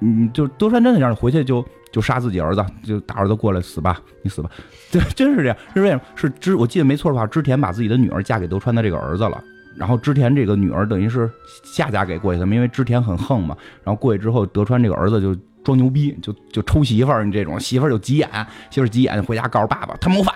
嗯，就是德川真的让你回去就就杀自己儿子，就大儿子过来死吧，你死吧，对，真是这样。是为什么？是之，我记得没错的话，织田把自己的女儿嫁给德川的这个儿子了。然后织田这个女儿等于是下嫁给过去的，因为织田很横嘛。然后过去之后，德川这个儿子就装牛逼，就就抽媳妇儿，你这种媳妇儿就急眼，媳妇儿急眼回家告诉爸爸他谋反，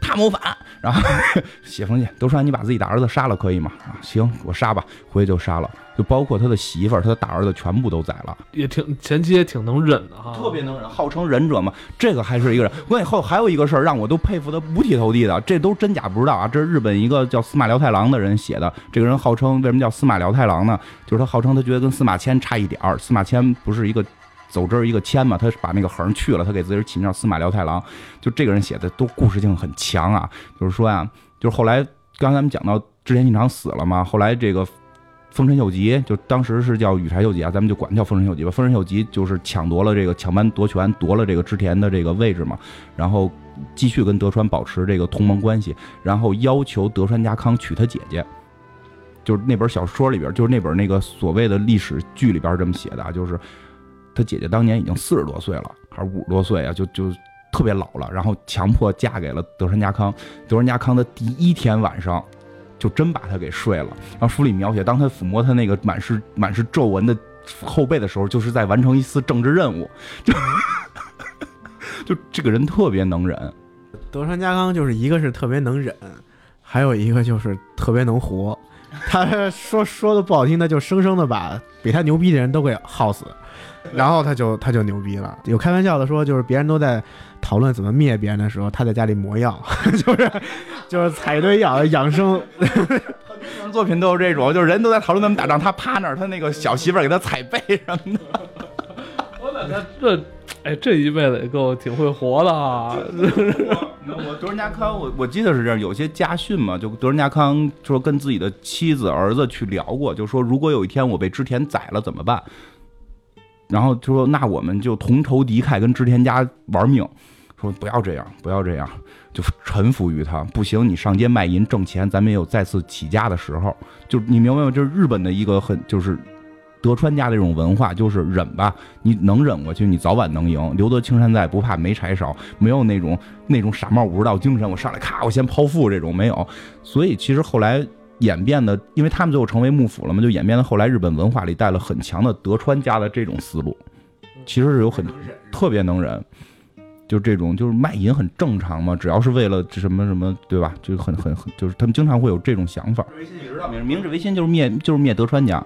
他谋反。然后 写封信，都说你把自己大儿子杀了可以吗？啊，行，我杀吧，回去就杀了，就包括他的媳妇儿、他的大儿子全部都宰了。也挺前期也挺能忍的哈，特别能忍，号称忍者嘛，这个还是一个人。我以后还有一个事儿让我都佩服的五体投地的，这都真假不知道啊。这是日本一个叫司马辽太郎的人写的，这个人号称为什么叫司马辽太郎呢？就是他号称他觉得跟司马迁差一点儿，司马迁不是一个走之儿一个迁嘛，他把那个横去了，他给自己起名叫司马辽太郎。就这个人写的都故事性很强啊，就是说呀，就是后来刚才咱们讲到织田信长死了嘛，后来这个。丰臣秀吉就当时是叫羽柴秀吉啊，咱们就管叫丰臣秀吉吧。丰臣秀吉就是抢夺了这个抢班夺权，夺了这个织田的这个位置嘛，然后继续跟德川保持这个同盟关系，然后要求德川家康娶他姐姐。就是那本小说里边，就是那本那个所谓的历史剧里边这么写的啊，就是他姐姐当年已经四十多岁了，还是五十多岁啊，就就特别老了，然后强迫嫁给了德川家康。德川家康的第一天晚上。就真把他给睡了。然后书里描写，当他抚摸他那个满是满是皱纹的后背的时候，就是在完成一次政治任务。就就这个人特别能忍。德川家康就是一个是特别能忍，还有一个就是特别能活。他说说的不好听，他就生生的把比他牛逼的人都给耗死，然后他就他就牛逼了。有开玩笑的说，就是别人都在讨论怎么灭别人的时候，他在家里磨药，就是就是采一堆药养生。作品都是这种，就是人都在讨论怎么打仗，他趴那儿，他那个小媳妇儿给他踩背什么的。我感觉这。哎，这一辈子也够挺会活的啊！我德仁家康，我我记得是这样，有些家训嘛，就德仁家康说跟自己的妻子儿子去聊过，就说如果有一天我被织田宰了怎么办？然后就说那我们就同仇敌忾，跟织田家玩命。说不要这样，不要这样，就臣服于他。不行，你上街卖淫挣钱，咱们也有再次起家的时候。就你明白吗？就是日本的一个很就是。德川家的这种文化就是忍吧，你能忍过去，你早晚能赢。留得青山在，不怕没柴烧。没有那种那种傻帽武士道精神，我上来咔，我先剖腹这种没有。所以其实后来演变的，因为他们最后成为幕府了嘛，就演变的后来日本文化里带了很强的德川家的这种思路，其实是有很特别能忍，就这种就是卖淫很正常嘛，只要是为了什么什么，对吧？就很很很，就是他们经常会有这种想法。明治维新就是灭就是灭德川家。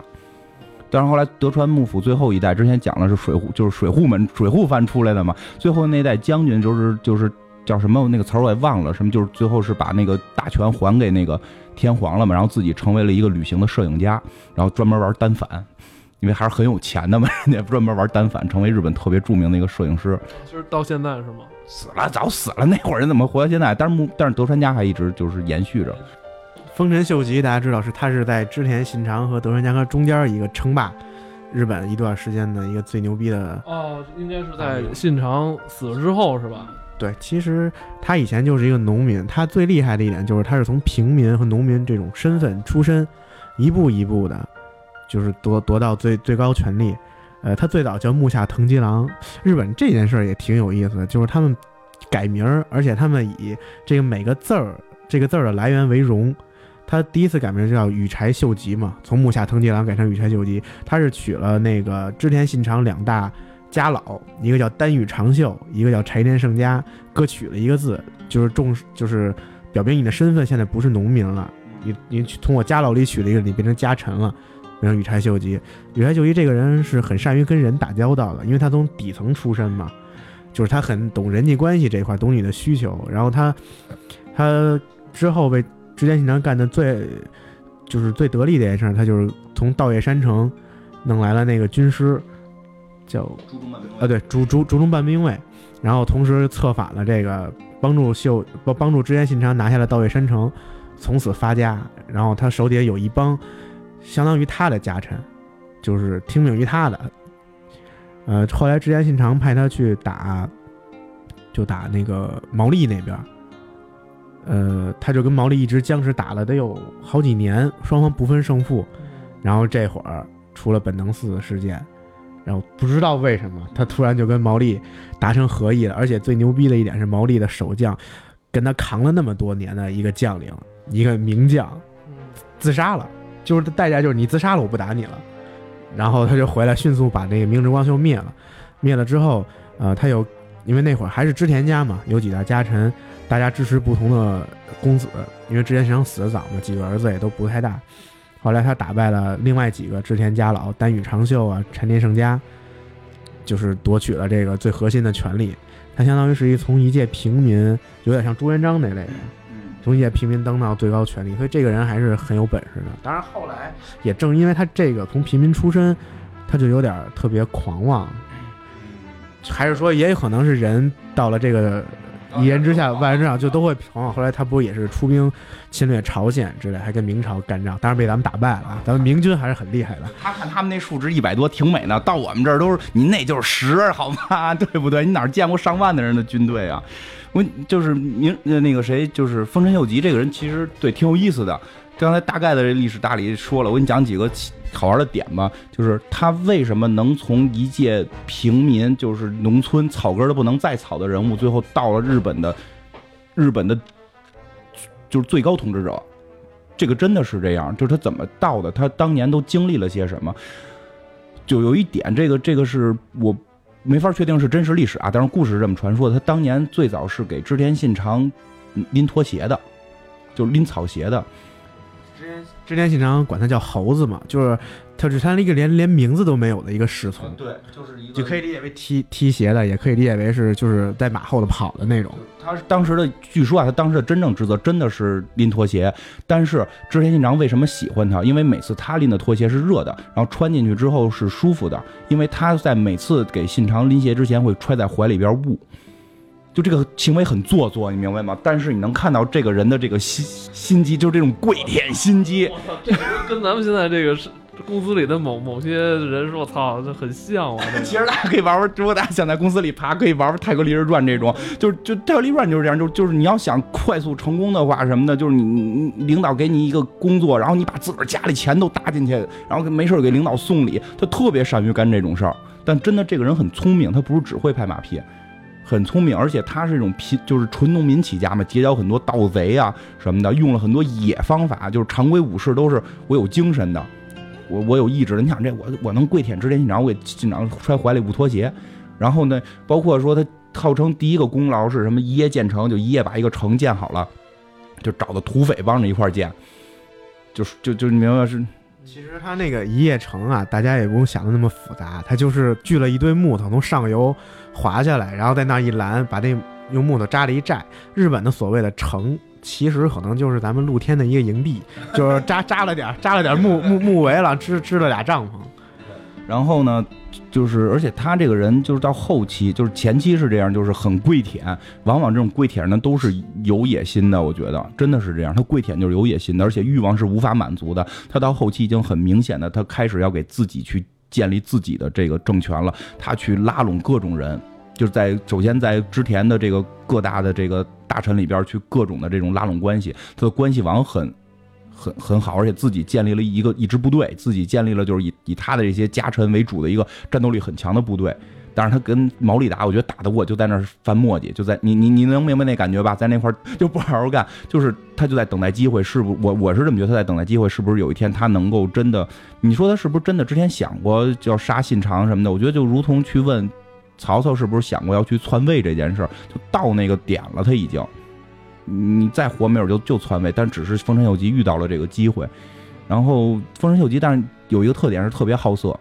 但是后来德川幕府最后一代，之前讲的是水户，就是水户门水户藩出来的嘛。最后那代将军就是就是叫什么那个词儿我也忘了，什么就是最后是把那个大权还给那个天皇了嘛，然后自己成为了一个旅行的摄影家，然后专门玩单反，因为还是很有钱的嘛，人家专门玩单反，成为日本特别著名的一个摄影师。其实到现在是吗？死了，早死了。那会儿人怎么活到现在？但是但是德川家还一直就是延续着。丰臣秀吉，大家知道是他是在织田信长和德川家康中间一个称霸日本一段时间的一个最牛逼的哦，应该是在信长死了之后是吧？对，其实他以前就是一个农民，他最厉害的一点就是他是从平民和农民这种身份出身，一步一步的，就是夺夺到最最高权力。呃，他最早叫木下藤吉郎。日本这件事儿也挺有意思的，就是他们改名儿，而且他们以这个每个字儿这个字儿的来源为荣。他第一次改名叫羽柴秀吉嘛，从木下藤吉郎改成羽柴秀吉。他是取了那个织田信长两大家老，一个叫丹羽长秀，一个叫柴田胜家，各取了一个字，就是重就是表明你的身份现在不是农民了，你你从我家老里取了一个，你变成家臣了，变成羽柴秀吉。羽柴秀吉这个人是很善于跟人打交道的，因为他从底层出身嘛，就是他很懂人际关系这一块，懂你的需求。然后他他之后被。织田信长干的最，就是最得力的一件事，他就是从稻叶山城弄来了那个军师，叫啊对，竹竹竹中半兵卫，然后同时策反了这个，帮助秀帮帮助织田信长拿下了稻叶山城，从此发家。然后他手底下有一帮相当于他的家臣，就是听命于他的。呃，后来织田信长派他去打，就打那个毛利那边。呃，他就跟毛利一直僵持打了得有好几年，双方不分胜负。然后这会儿出了本能寺事件，然后不知道为什么他突然就跟毛利达成合议了。而且最牛逼的一点是，毛利的守将跟他扛了那么多年的一个将领，一个名将，自杀了。就是代价就是你自杀了，我不打你了。然后他就回来，迅速把那个明智光秀灭了。灭了之后，呃，他又因为那会儿还是织田家嘛，有几大家臣，大家支持不同的公子，因为织田信长死的早嘛，几个儿子也都不太大。后来他打败了另外几个织田家老，丹羽长秀啊、柴田胜家，就是夺取了这个最核心的权利。他相当于是一从一介平民，有点像朱元璋那类的，嗯，从一介平民登到最高权力，所以这个人还是很有本事的。当然后来也正因为他这个从平民出身，他就有点特别狂妄，还是说也有可能是人到了这个一言之下万人之上就都会狂妄。后来他不也是出兵侵略朝鲜之类，还跟明朝干仗，当然被咱们打败了啊。咱们明军还是很厉害的。他看他们那数值一百多挺美呢，到我们这儿都是你那就是十，好吗？对不对？你哪儿见过上万的人的军队啊？我就是明呃那个谁，就是丰臣秀吉这个人，其实对挺有意思的。刚才大概的这历史大理说了，我给你讲几个好玩的点吧。就是他为什么能从一介平民，就是农村草根都不能再草的人物，最后到了日本的日本的，就是最高统治者。这个真的是这样，就是他怎么到的，他当年都经历了些什么。就有一点，这个这个是我没法确定是真实历史啊，但是故事是这么传说。他当年最早是给织田信长拎拖鞋的，就是拎草鞋的。织田信长管他叫猴子嘛，就是他是他一个连连名字都没有的一个侍从，对，就是一个就可以理解为踢踢鞋的，也可以理解为是就是在马后头跑的那种。他是当时的，据说啊，他当时的真正职责真的是拎拖鞋。但是织田信长为什么喜欢他？因为每次他拎的拖鞋是热的，然后穿进去之后是舒服的。因为他在每次给信长拎鞋之前会揣在怀里边捂，就这个行为很做作，你明白吗？但是你能看到这个人的这个心心机，就是这种跪舔心机。我操，这个跟咱们现在这个是公司里的某某些人说，我操，这很像啊。这个其实大家可以玩玩，如果大家想在公司里爬，可以玩玩《泰格立人传》这种，就是就《泰格立志传》就是这样，就就是你要想快速成功的话，什么的，就是你领导给你一个工作，然后你把自个儿家里钱都搭进去，然后没事给领导送礼，他特别善于干这种事儿。但真的这个人很聪明，他不是只会拍马屁，很聪明，而且他是一种贫，就是纯农民起家嘛，结交很多盗贼啊什么的，用了很多野方法，就是常规武士都是我有精神的。我我有意志的，你想这我我能跪舔织田信长，我给信长揣怀里不脱鞋，然后呢，包括说他号称第一个功劳是什么一夜建成，就一夜把一个城建好了，就找的土匪帮着一块建，就是就就你明白是其实他那个一夜城啊，大家也不用想的那么复杂，他就是锯了一堆木头从上游滑下来，然后在那一拦，把那用木头扎了一寨。日本的所谓的城，其实可能就是咱们露天的一个营地，就是扎扎了点扎了点木木木围了，支支了俩帐篷。然后呢，就是而且他这个人就是到后期，就是前期是这样，就是很跪舔，往往这种跪舔呢都是有野心的，我觉得真的是这样，他跪舔就是有野心的，而且欲望是无法满足的。他到后期已经很明显的，他开始要给自己去建立自己的这个政权了，他去拉拢各种人。就是在首先在织田的这个各大的这个大臣里边去各种的这种拉拢关系，他的关系网很很很好，而且自己建立了一个一支部队，自己建立了就是以以他的这些家臣为主的一个战斗力很强的部队。但是他跟毛利打，我觉得打得过就在那儿翻墨迹，就在你你你能明白那感觉吧？在那块儿就不好好干，就是他就在等待机会，是不？我我是这么觉得，他在等待机会，是不是有一天他能够真的？你说他是不是真的之前想过要杀信长什么的？我觉得就如同去问。曹操是不是想过要去篡位这件事儿？就到那个点了，他已经，你再活没准就就篡位，但只是丰臣秀吉遇到了这个机会。然后丰臣秀吉，但是有一个特点是特别好色，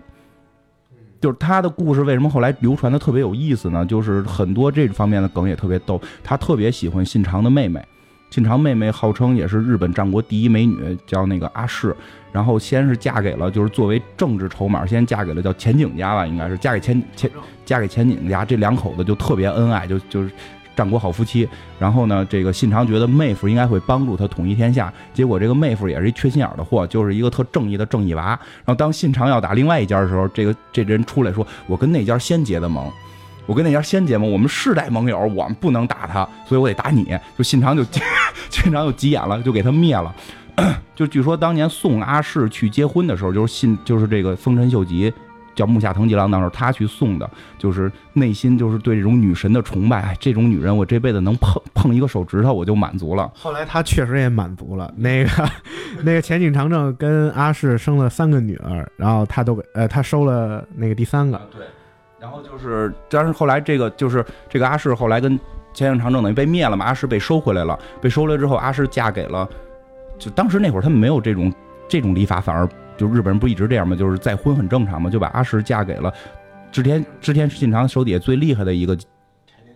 就是他的故事为什么后来流传的特别有意思呢？就是很多这方面的梗也特别逗。他特别喜欢信长的妹妹，信长妹妹号称也是日本战国第一美女，叫那个阿市。然后先是嫁给了，就是作为政治筹码，先嫁给了叫前景家吧，应该是嫁给前前嫁给前景家，这两口子就特别恩爱，就就是战国好夫妻。然后呢，这个信长觉得妹夫应该会帮助他统一天下，结果这个妹夫也是一缺心眼的货，就是一个特正义的正义娃。然后当信长要打另外一家的时候，这个这人出来说：“我跟那家先结的盟，我跟那家先结盟，我们世代盟友，我们不能打他，所以我得打你。”就信长就 信长就急眼了，就给他灭了。就据说当年送阿市去结婚的时候，就是信就是这个丰臣秀吉叫木下藤吉郎，当时他去送的，就是内心就是对这种女神的崇拜。哎，这种女人我这辈子能碰碰一个手指头我就满足了。后来他确实也满足了。那个那个前景长政跟阿市生了三个女儿，然后他都给呃他收了那个第三个。对。然后就是，但是后来这个就是这个阿氏后来跟前景长政等于被灭了嘛，阿氏被收回来了，被收回来之后，阿氏嫁给了，就当时那会儿他们没有这种这种礼法，反而就日本人不一直这样吗，就是再婚很正常嘛，就把阿石嫁给了织田织田信长手底下最厉害的一个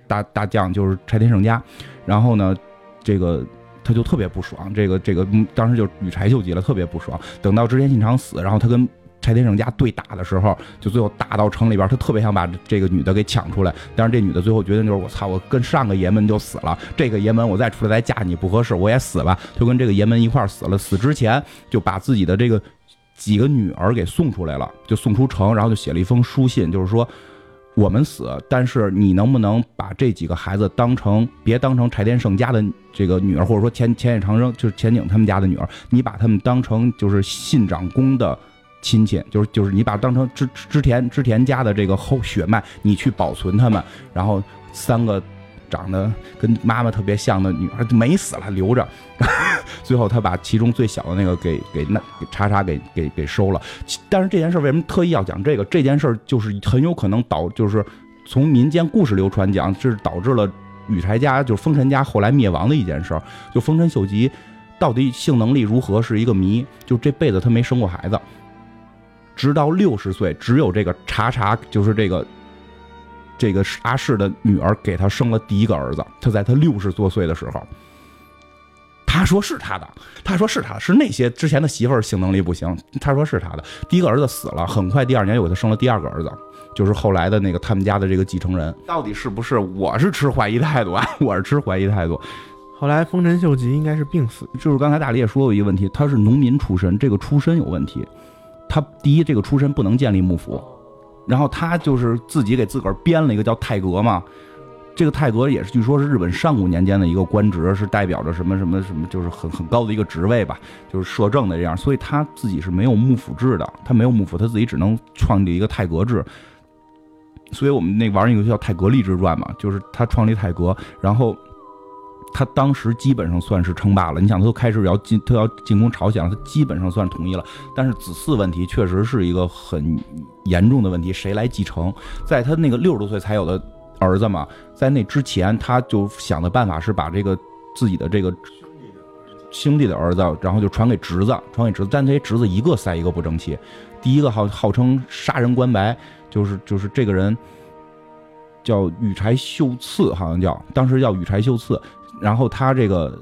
大大将，就是柴田胜家，然后呢，这个。他就特别不爽，这个这个，当时就羽柴秀吉了，特别不爽。等到织田信长死，然后他跟柴田胜家对打的时候，就最后打到城里边，他特别想把这个女的给抢出来，但是这女的最后决定就是我操，我跟上个爷们就死了，这个爷们我再出来再嫁你不合适，我也死吧，就跟这个爷们一块死了。死之前就把自己的这个几个女儿给送出来了，就送出城，然后就写了一封书信，就是说。我们死，但是你能不能把这几个孩子当成别当成柴田胜家的这个女儿，或者说前前野长生就是前景他们家的女儿，你把他们当成就是信长公的亲戚，就是就是你把当成织织田织田家的这个后血脉，你去保存他们，然后三个长得跟妈妈特别像的女儿没死了，留着。最后他把其中最小的那个给给那给查查给给给收了。但是这件事为什么特意要讲这个？这件事就是很有可能导就是从民间故事流传讲，这是导致了羽柴家就是丰臣家后来灭亡的一件事。就丰臣秀吉到底性能力如何是一个谜，就这辈子他没生过孩子，直到六十岁，只有这个查查就是这个。这个阿氏的女儿给他生了第一个儿子，他在他六十多岁的时候，他说是他的，他说是他，是那些之前的媳妇儿性能力不行，他说是他的。第一个儿子死了，很快第二年又给他生了第二个儿子，就是后来的那个他们家的这个继承人。到底是不是？我是持怀疑态度啊，我是持怀疑态度。后来丰臣秀吉应该是病死，就是刚才大李也说过一个问题，他是农民出身，这个出身有问题。他第一，这个出身不能建立幕府，然后他就是自己给自个儿编了一个叫太阁嘛。这个太阁也是据说是日本上古年间的一个官职，是代表着什么什么什么，就是很很高的一个职位吧，就是摄政的这样。所以他自己是没有幕府制的，他没有幕府，他自己只能创立一个太阁制。所以我们那玩一个游戏叫《太阁立志传》嘛，就是他创立太阁，然后他当时基本上算是称霸了。你想，他都开始要进，他要进攻朝鲜了，他基本上算统一了。但是子嗣问题确实是一个很严重的问题，谁来继承？在他那个六十多岁才有的儿子嘛，在那之前，他就想的办法是把这个自己的这个兄弟的儿子，然后就传给侄子，传给侄子，但这些侄子一个赛一个不争气。第一个号号称杀人关白，就是就是这个人叫羽柴秀次，好像叫当时叫羽柴秀次，然后他这个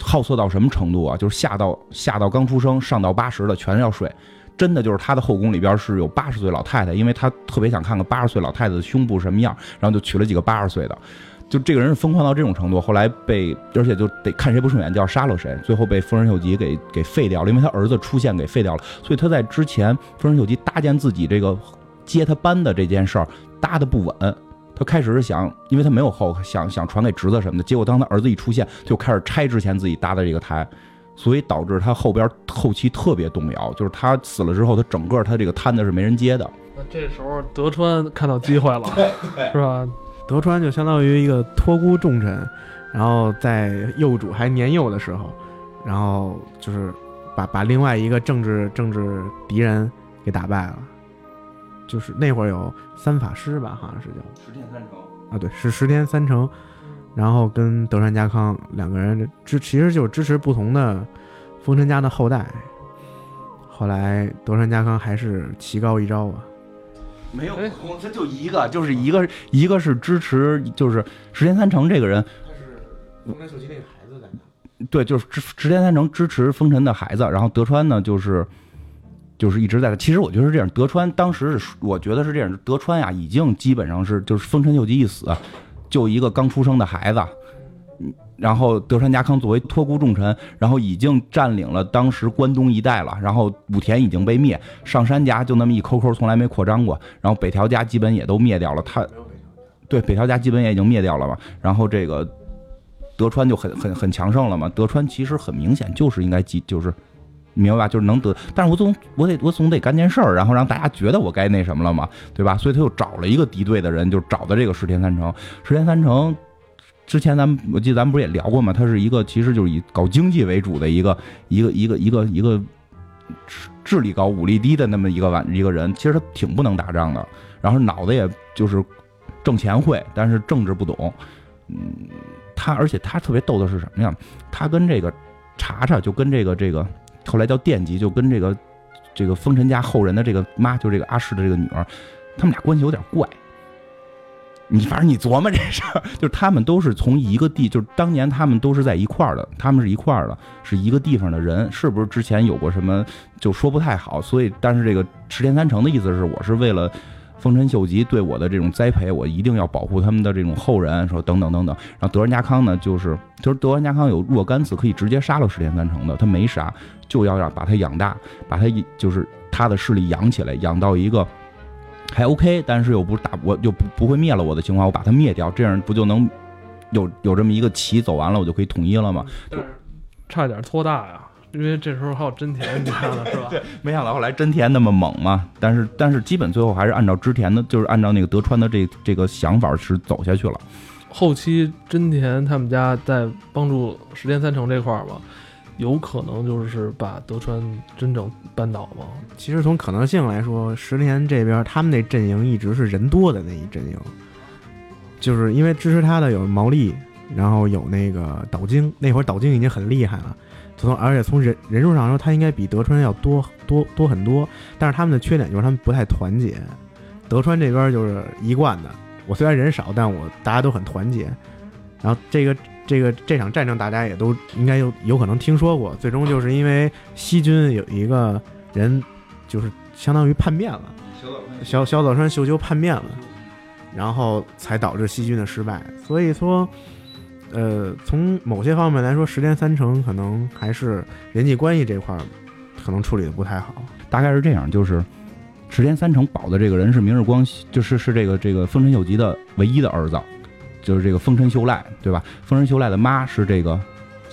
好色到什么程度啊？就是下到下到刚出生，上到八十的全要睡。真的就是他的后宫里边是有八十岁老太太，因为他特别想看看八十岁老太太的胸部什么样，然后就娶了几个八十岁的。就这个人是疯狂到这种程度，后来被而且就得看谁不顺眼就要杀了谁，最后被丰臣秀吉给给废掉了，因为他儿子出现给废掉了。所以他在之前丰臣秀吉搭建自己这个接他班的这件事儿搭的不稳。他开始是想，因为他没有后，想想传给侄子什么的，结果当他儿子一出现，就开始拆之前自己搭的这个台。所以导致他后边后期特别动摇，就是他死了之后，他整个他这个摊子是没人接的。那这时候德川看到机会了，是吧？德川就相当于一个托孤重臣，然后在幼主还年幼的时候，然后就是把把另外一个政治政治敌人给打败了。就是那会儿有三法师吧，好像是叫十天三成啊，对，是十天三成。然后跟德川家康两个人支，其实就是支持不同的丰臣家的后代。后来德川家康还是棋高一招啊，没有哎，他就一个，就是一个，一个是支持，就是十天三成这个人，他是丰臣秀吉那个孩子在对，就是支十天三成支持丰臣的孩子，然后德川呢，就是就是一直在。其实我觉得是这样，德川当时是，我觉得是这样，德川呀，已经基本上是，就是丰臣秀吉一死，就一个刚出生的孩子。然后德川家康作为托孤重臣，然后已经占领了当时关东一带了，然后武田已经被灭，上杉家就那么一抠抠，从来没扩张过，然后北条家基本也都灭掉了，他对北条家基本也已经灭掉了嘛，然后这个德川就很很很强盛了嘛，德川其实很明显就是应该继就是。明白吧？就是能得，但是我总我得我总得干件事儿，然后让大家觉得我该那什么了嘛，对吧？所以他又找了一个敌对的人，就找的这个石田三成。石田三成之前咱们我记得咱们不是也聊过吗？他是一个其实就是以搞经济为主的一个一个一个一个一个智力高、武力低的那么一个玩一个人，其实他挺不能打仗的。然后脑子也就是挣钱会，但是政治不懂。嗯，他而且他特别逗的是什么呀？他跟这个查查，就跟这个这个后来叫电吉，就跟这个这个风尘家后人的这个妈，就这个阿氏的这个女儿，他们俩关系有点怪。你反正你琢磨这事儿，就是他们都是从一个地，就是当年他们都是在一块儿的，他们是一块儿的，是一个地方的人，是不是之前有过什么就说不太好。所以，但是这个池田三成的意思是，我是为了丰臣秀吉对我的这种栽培，我一定要保护他们的这种后人，说等等等等。然后德川家康呢，就是就是德川家康有若干次可以直接杀了石田三成的，他没杀，就要让把他养大，把他就是他的势力养起来，养到一个。还 OK，但是又不是打我又不不会灭了我的情况，我把他灭掉，这样不就能有有这么一个棋走完了，我就可以统一了吗？差点拖大呀，因为这时候还有真田，你看了是吧？对，没想到后来真田那么猛嘛，但是但是基本最后还是按照织田的，就是按照那个德川的这这个想法是走下去了。后期真田他们家在帮助石田三成这块儿吧。有可能就是把德川真正扳倒吗？其实从可能性来说，十年这边他们那阵营一直是人多的那一阵营，就是因为支持他的有毛利，然后有那个岛津，那会儿岛津已经很厉害了，从而且从人人数上说，他应该比德川要多多多很多。但是他们的缺点就是他们不太团结，德川这边就是一贯的，我虽然人少，但我大家都很团结。然后这个。这个这场战争大家也都应该有有可能听说过，最终就是因为西军有一个人，就是相当于叛变了，小小早川秀秋叛变了，然后才导致西军的失败。所以说，呃，从某些方面来说，十天三成可能还是人际关系这块儿可能处理的不太好。大概是这样，就是十天三成保的这个人是明日光，就是是这个这个丰臣秀吉的唯一的儿子。就是这个丰臣秀赖，对吧？丰臣秀赖的妈是这个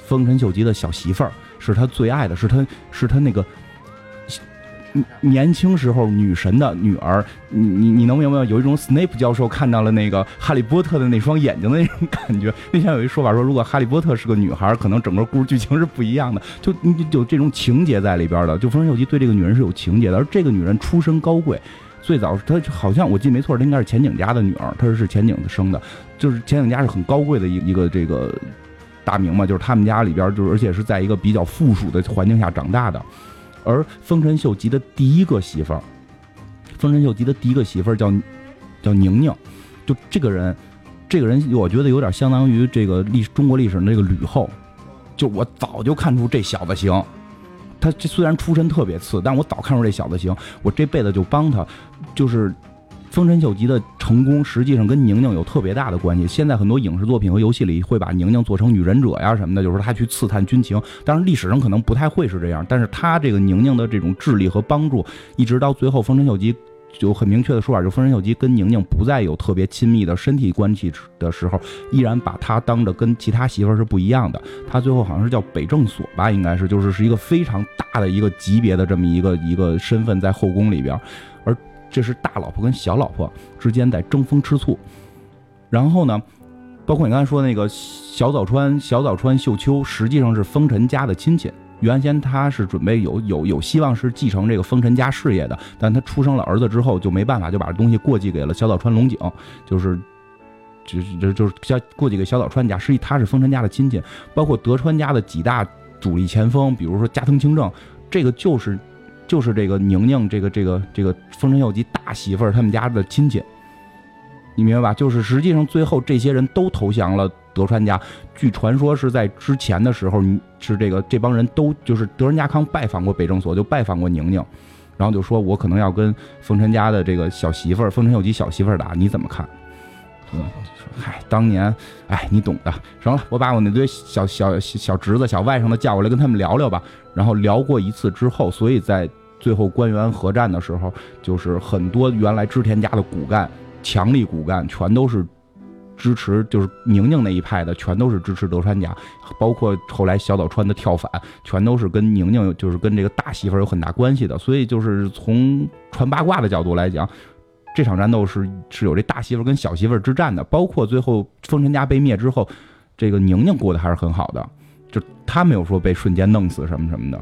丰臣秀吉的小媳妇儿，是他最爱的，是他是他那个年轻时候女神的女儿。你你你能明白吗？有一种 Snape 教授看到了那个哈利波特的那双眼睛的那种感觉。那天有一说法说，如果哈利波特是个女孩，可能整个故事剧情是不一样的。就你有这种情节在里边的。就丰臣秀吉对这个女人是有情节的，而这个女人出身高贵。最早她好像我记得没错，她应该是前景家的女儿，她是是前景生的，就是前景家是很高贵的一一个这个大名嘛，就是他们家里边就是而且是在一个比较富庶的环境下长大的。而丰臣秀吉的第一个媳妇儿，丰臣秀吉的第一个媳妇儿叫叫宁宁，就这个人，这个人我觉得有点相当于这个历中国历史那个吕后，就我早就看出这小子行。他这虽然出身特别次，但我早看出这小子行，我这辈子就帮他。就是丰臣秀吉的成功，实际上跟宁宁有特别大的关系。现在很多影视作品和游戏里会把宁宁做成女忍者呀什么的，就是他去刺探军情。当然历史上可能不太会是这样，但是他这个宁宁的这种智力和帮助，一直到最后丰臣秀吉。就很明确的说法，就丰臣秀吉跟宁宁不再有特别亲密的身体关系的时候，依然把她当着跟其他媳妇儿是不一样的。她最后好像是叫北正所吧，应该是就是是一个非常大的一个级别的这么一个一个身份在后宫里边，这是大老婆跟小老婆之间在争风吃醋。然后呢，包括你刚才说那个小早川小早川秀秋，实际上是丰臣家的亲戚。原先他是准备有有有希望是继承这个丰臣家事业的，但他出生了儿子之后就没办法，就把这东西过继给了小早川龙井，就是就是就就是小过继给小岛川家。实际他是丰臣家的亲戚，包括德川家的几大主力前锋，比如说加藤清正，这个就是就是这个宁宁这个这个这个丰臣秀吉大媳妇儿他们家的亲戚，你明白吧？就是实际上最后这些人都投降了。德川家，据传说是在之前的时候，是这个这帮人都就是德川家康拜访过北政所，就拜访过宁宁，然后就说我可能要跟丰臣家的这个小媳妇儿丰臣秀吉小媳妇儿打，你怎么看？嗯，嗨，当年，哎，你懂的。行了，我把我那堆小小小侄子、小外甥的叫过来，跟他们聊聊吧。然后聊过一次之后，所以在最后官员合战的时候，就是很多原来织田家的骨干、强力骨干，全都是。支持就是宁宁那一派的，全都是支持德川家，包括后来小岛川的跳反，全都是跟宁宁就是跟这个大媳妇有很大关系的。所以就是从传八卦的角度来讲，这场战斗是是有这大媳妇跟小媳妇之战的。包括最后丰臣家被灭之后，这个宁宁过得还是很好的，就他没有说被瞬间弄死什么什么的。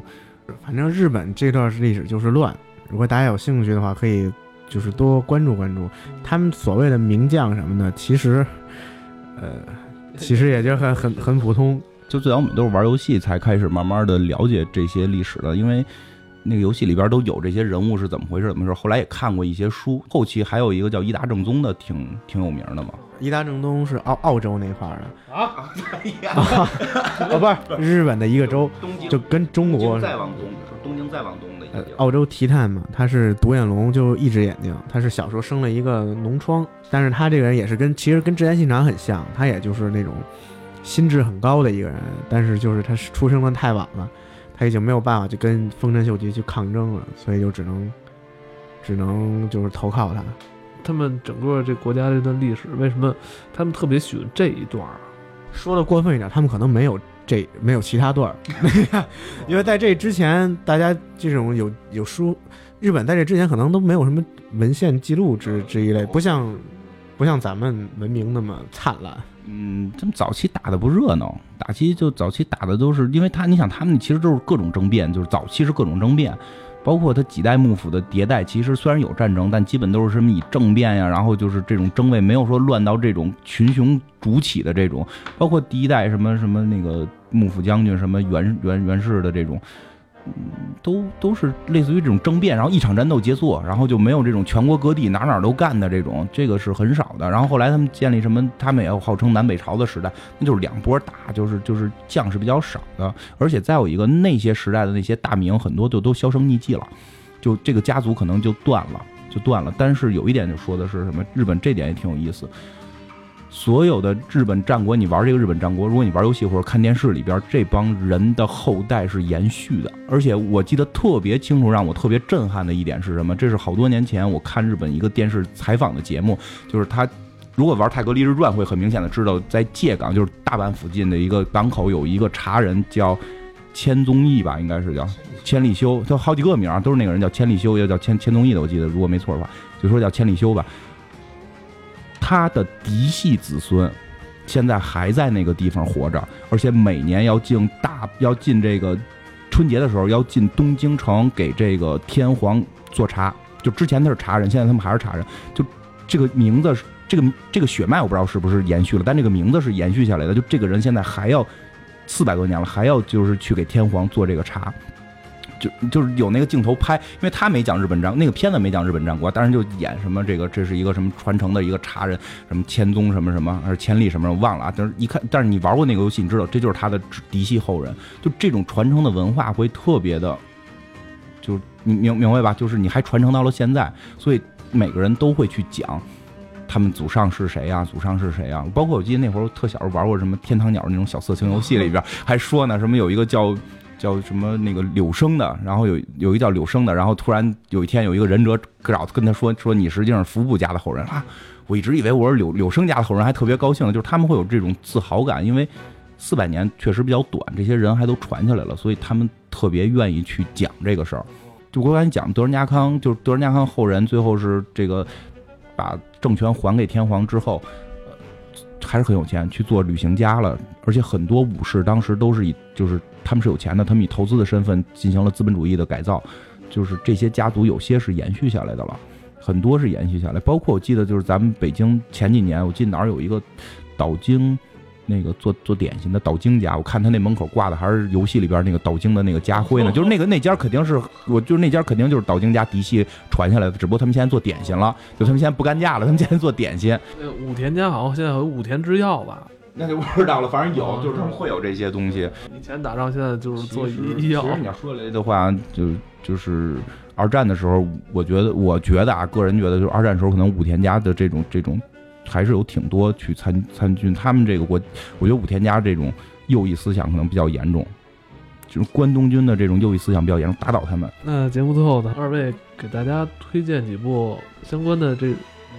反正日本这段历史就是乱，如果大家有兴趣的话，可以就是多关注关注他们所谓的名将什么的，其实，呃，其实也就很很很普通。就最早我们都是玩游戏才开始慢慢的了解这些历史的，因为那个游戏里边都有这些人物是怎么回事怎么回事。后来也看过一些书，后期还有一个叫伊达正宗的，挺挺有名的嘛。伊达正宗是澳澳洲那块儿的。啊，哦，不是日本的一个州，东京就跟中国再往东，东京再往东的一个地澳洲提探嘛，他是独眼龙，就一只眼睛，他是小时候生了一个脓疮，但是他这个人也是跟其实跟志田信长很像，他也就是那种心智很高的一个人，但是就是他是出生的太晚了，他已经没有办法去跟丰臣秀吉去抗争了，所以就只能只能就是投靠他。他们整个这国家这段历史，为什么他们特别喜欢这一段儿？说的过分一点，他们可能没有这没有其他段儿，因为在这之前，大家这种有有书，日本在这之前可能都没有什么文献记录之之一类，不像不像咱们文明那么灿烂。嗯，他们早期打的不热闹，打期就早期打的都是，因为他你想他们其实都是各种争辩，就是早期是各种争辩。包括他几代幕府的迭代，其实虽然有战争，但基本都是什么以政变呀，然后就是这种争位，没有说乱到这种群雄逐起的这种。包括第一代什么什么那个幕府将军，什么袁袁袁氏的这种。都都是类似于这种争辩，然后一场战斗结束，然后就没有这种全国各地哪哪都干的这种，这个是很少的。然后后来他们建立什么，他们也号称南北朝的时代，那就是两波打，就是就是将士比较少的，而且再有一个那些时代的那些大名很多就都销声匿迹了，就这个家族可能就断了，就断了。但是有一点就说的是什么，日本这点也挺有意思。所有的日本战国，你玩这个日本战国，如果你玩游戏或者看电视里边，这帮人的后代是延续的。而且我记得特别清楚，让我特别震撼的一点是什么？这是好多年前我看日本一个电视采访的节目，就是他如果玩《泰格立志传》会很明显的知道，在界港就是大阪附近的一个港口有一个茶人叫千宗义吧，应该是叫千利休，就好几个名都是那个人叫千利休，也叫千千宗义的，我记得如果没错的话，就说叫千利休吧。他的嫡系子孙，现在还在那个地方活着，而且每年要进大要进这个春节的时候要进东京城给这个天皇做茶。就之前他是茶人，现在他们还是茶人。就这个名字，这个这个血脉我不知道是不是延续了，但这个名字是延续下来的。就这个人现在还要四百多年了，还要就是去给天皇做这个茶。就就是有那个镜头拍，因为他没讲日本战，那个片子没讲日本战国，当然就演什么这个，这是一个什么传承的一个茶人，什么千宗什么什么，还是千里什么，我忘了啊。但是一看，但是你玩过那个游戏，你知道这就是他的嫡系后人，就这种传承的文化会特别的，就你明明白吧？就是你还传承到了现在，所以每个人都会去讲他们祖上是谁呀，祖上是谁呀？包括我记得那会儿特小时候玩过什么天堂鸟那种小色情游戏里边，还说呢，什么有一个叫。叫什么那个柳生的，然后有有一叫柳生的，然后突然有一天有一个忍者找跟他说说你实际上是服部家的后人啊，我一直以为我是柳柳生家的后人，还特别高兴，就是他们会有这种自豪感，因为四百年确实比较短，这些人还都传下来了，所以他们特别愿意去讲这个事儿。就我跟你讲，德仁家康就是德仁家康后人，最后是这个把政权还给天皇之后，还是很有钱，去做旅行家了，而且很多武士当时都是以就是。他们是有钱的，他们以投资的身份进行了资本主义的改造，就是这些家族有些是延续下来的了，很多是延续下来，包括我记得就是咱们北京前几年，我记得哪儿有一个岛京，那个做做点心的岛京家，我看他那门口挂的还是游戏里边那个岛京的那个家徽呢，就是那个那家肯定是，我就是那家肯定就是岛京家嫡系传下来的，只不过他们现在做点心了，就他们现在不干架了，他们现在做点心。武田家好像现在有武田制药吧？那就不知道了，反正有，就是他们会有这些东西。以前打仗，现在就是做医药。其实你要说来的话，就就是二战的时候，我觉得，我觉得啊，个人觉得，就是二战时候可能武田家的这种这种，还是有挺多去参参军。他们这个国，我觉得武田家这种右翼思想可能比较严重，就是关东军的这种右翼思想比较严重，打倒他们。那节目最后呢，二位给大家推荐几部相关的这。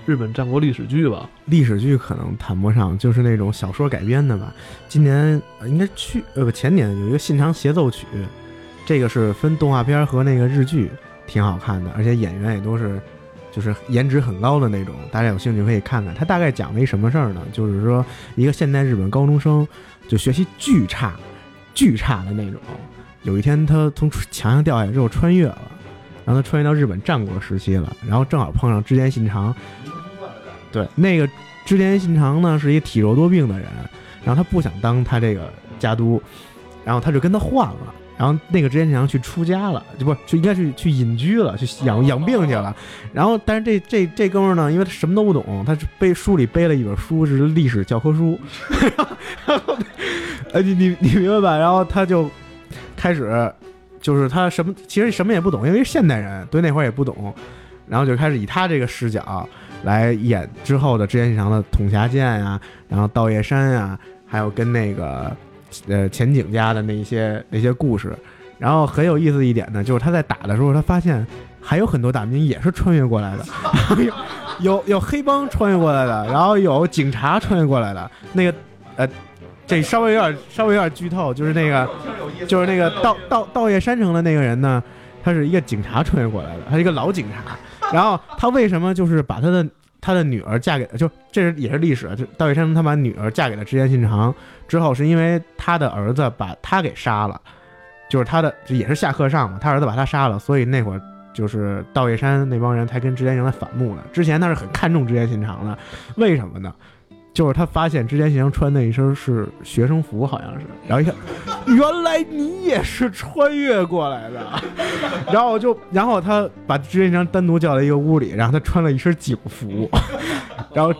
日本战国历史剧吧，历史剧可能谈不上，就是那种小说改编的吧。今年应该去呃不前年有一个《信长协奏曲》，这个是分动画片和那个日剧，挺好看的，而且演员也都是就是颜值很高的那种。大家有兴趣可以看看。它大概讲了一什么事儿呢？就是说一个现代日本高中生就学习巨差，巨差的那种。有一天他从墙上掉下来之后穿越了。然后他穿越到日本战国时期了，然后正好碰上织田信长。对，那个织田信长呢是一个体弱多病的人，然后他不想当他这个家督，然后他就跟他换了。然后那个织田信长去出家了，就不就应该是去隐居了，去养养病去了。然后，但是这这这哥们儿呢，因为他什么都不懂，他背书里背了一本书，是历史教科书。呃，你你你明白吧？然后他就开始，就是他什么其实什么也不懂，因为是现代人，对那会儿也不懂。然后就开始以他这个视角来演之后的织田信长的统辖剑呀，然后稻叶山呀，还有跟那个。呃，前景家的那些那些故事，然后很有意思一点呢，就是他在打的时候，他发现还有很多大兵也是穿越过来的，有有黑帮穿越过来的，然后有警察穿越过来的。那个呃，这稍微有点稍微有点剧透，就是那个就是那个道道道叶山城的那个人呢，他是一个警察穿越过来的，他是一个老警察。然后他为什么就是把他的他的女儿嫁给就这是也是历史，就道义山他把女儿嫁给了织田信长。之后是因为他的儿子把他给杀了，就是他的也是下课上嘛，他儿子把他杀了，所以那会儿就是道义山那帮人才跟织田信长反目的。之前他是很看重织田信长的，为什么呢？就是他发现织田信长穿那一身是学生服，好像是，然后一看，原来你也是穿越过来的，然后就然后他把织田信长单独叫到一个屋里，然后他穿了一身警服，然后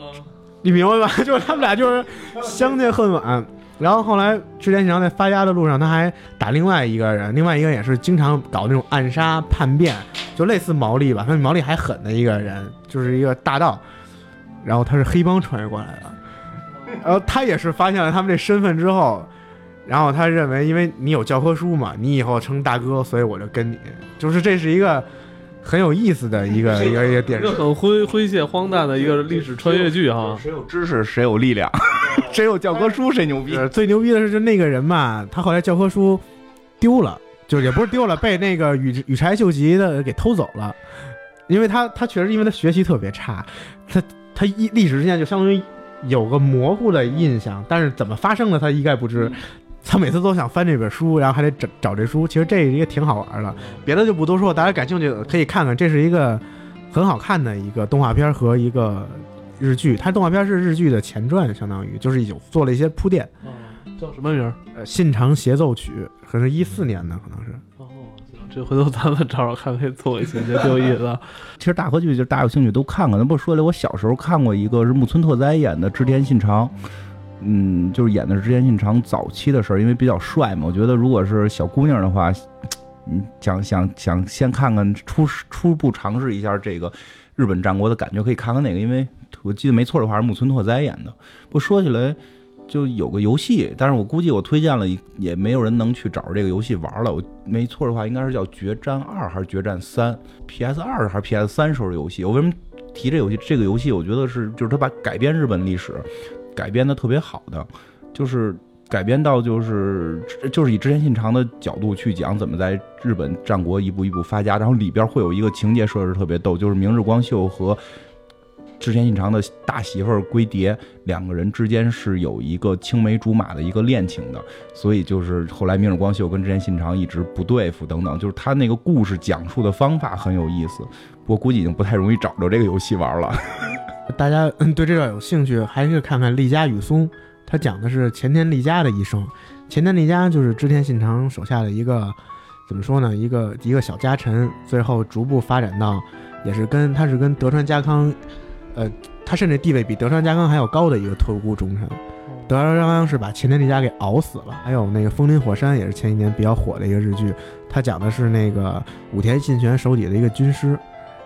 你明白吧？就是他们俩就是相见恨晚。然后后来，织田信长在发家的路上，他还打另外一个人，另外一个也是经常搞那种暗杀叛变，就类似毛利吧，他比毛利还狠的一个人，就是一个大盗。然后他是黑帮穿越过来的，然后他也是发现了他们这身份之后，然后他认为，因为你有教科书嘛，你以后称大哥，所以我就跟你，就是这是一个。很有意思的一个 一个一个电视，很诙诙谐荒诞的一个历史穿越剧哈。谁有知识谁有力量，谁有教科书谁牛逼。最牛逼的是就那个人嘛，他后来教科书丢了，就也不是丢了，被那个羽羽柴秀吉的给偷走了。因为他他确实因为他学习特别差，他他一历史之间就相当于有个模糊的印象，但是怎么发生的他一概不知。他每次都想翻这本书，然后还得找找这书。其实这也挺好玩的，别的就不多说，大家感兴趣可以看看。这是一个很好看的一个动画片和一个日剧，它动画片是日剧的前传，相当于就是有做了一些铺垫。叫什么名儿？呃，《信长协奏曲》，可能是一四年的，可能是。回头咱们找找看，可以做一期，觉得挺有意思。其实大合剧就大家有兴趣都看看。那不说了，我小时候看过一个是木村拓哉演的织田信长。嗯，就是演的是织田信长早期的事儿，因为比较帅嘛。我觉得如果是小姑娘的话，嗯，想想想先看看初初步尝试一下这个日本战国的感觉，可以看看那个，因为我记得没错的话是木村拓哉演的。不说起来就有个游戏，但是我估计我推荐了也没有人能去找这个游戏玩了。我没错的话应该是叫《决战二》还是《决战三》？PS 二还是 PS 三时候的游戏？我为什么提这游戏？这个游戏我觉得是就是他把改编日本历史。改编的特别好的，就是改编到就是就是以织田信长的角度去讲怎么在日本战国一步一步发家，然后里边会有一个情节设置特别逗，就是明日光秀和织田信长的大媳妇儿龟蝶两个人之间是有一个青梅竹马的一个恋情的，所以就是后来明日光秀跟织田信长一直不对付等等，就是他那个故事讲述的方法很有意思，不过估计已经不太容易找着这个游戏玩了。大家对这段有兴趣，还是看看《利家与松》，他讲的是前田利家的一生。前田利家就是织田信长手下的一个，怎么说呢？一个一个小家臣，最后逐步发展到，也是跟他是跟德川家康，呃，他甚至地位比德川家康还要高的一个特务忠臣。德川家康是把前田利家给熬死了。还有那个《风林火山》也是前几年比较火的一个日剧，他讲的是那个武田信玄手底的一个军师。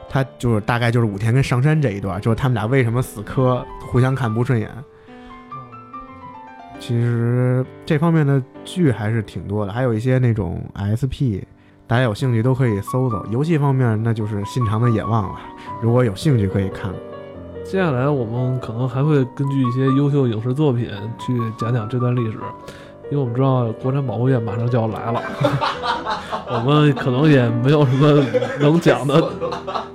他就是大概就是武田跟上山这一段，就是他们俩为什么死磕，互相看不顺眼。其实这方面的剧还是挺多的，还有一些那种 SP，大家有兴趣都可以搜搜。游戏方面那就是信长的野望了，如果有兴趣可以看。接下来我们可能还会根据一些优秀影视作品去讲讲这段历史。因为我们知道国产保护月马上就要来了，我们可能也没有什么能讲的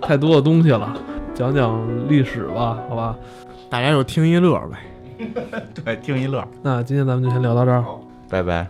太多的东西了，讲讲历史吧，好吧，大家就听一乐呗，对，听一乐。那今天咱们就先聊到这儿，拜拜。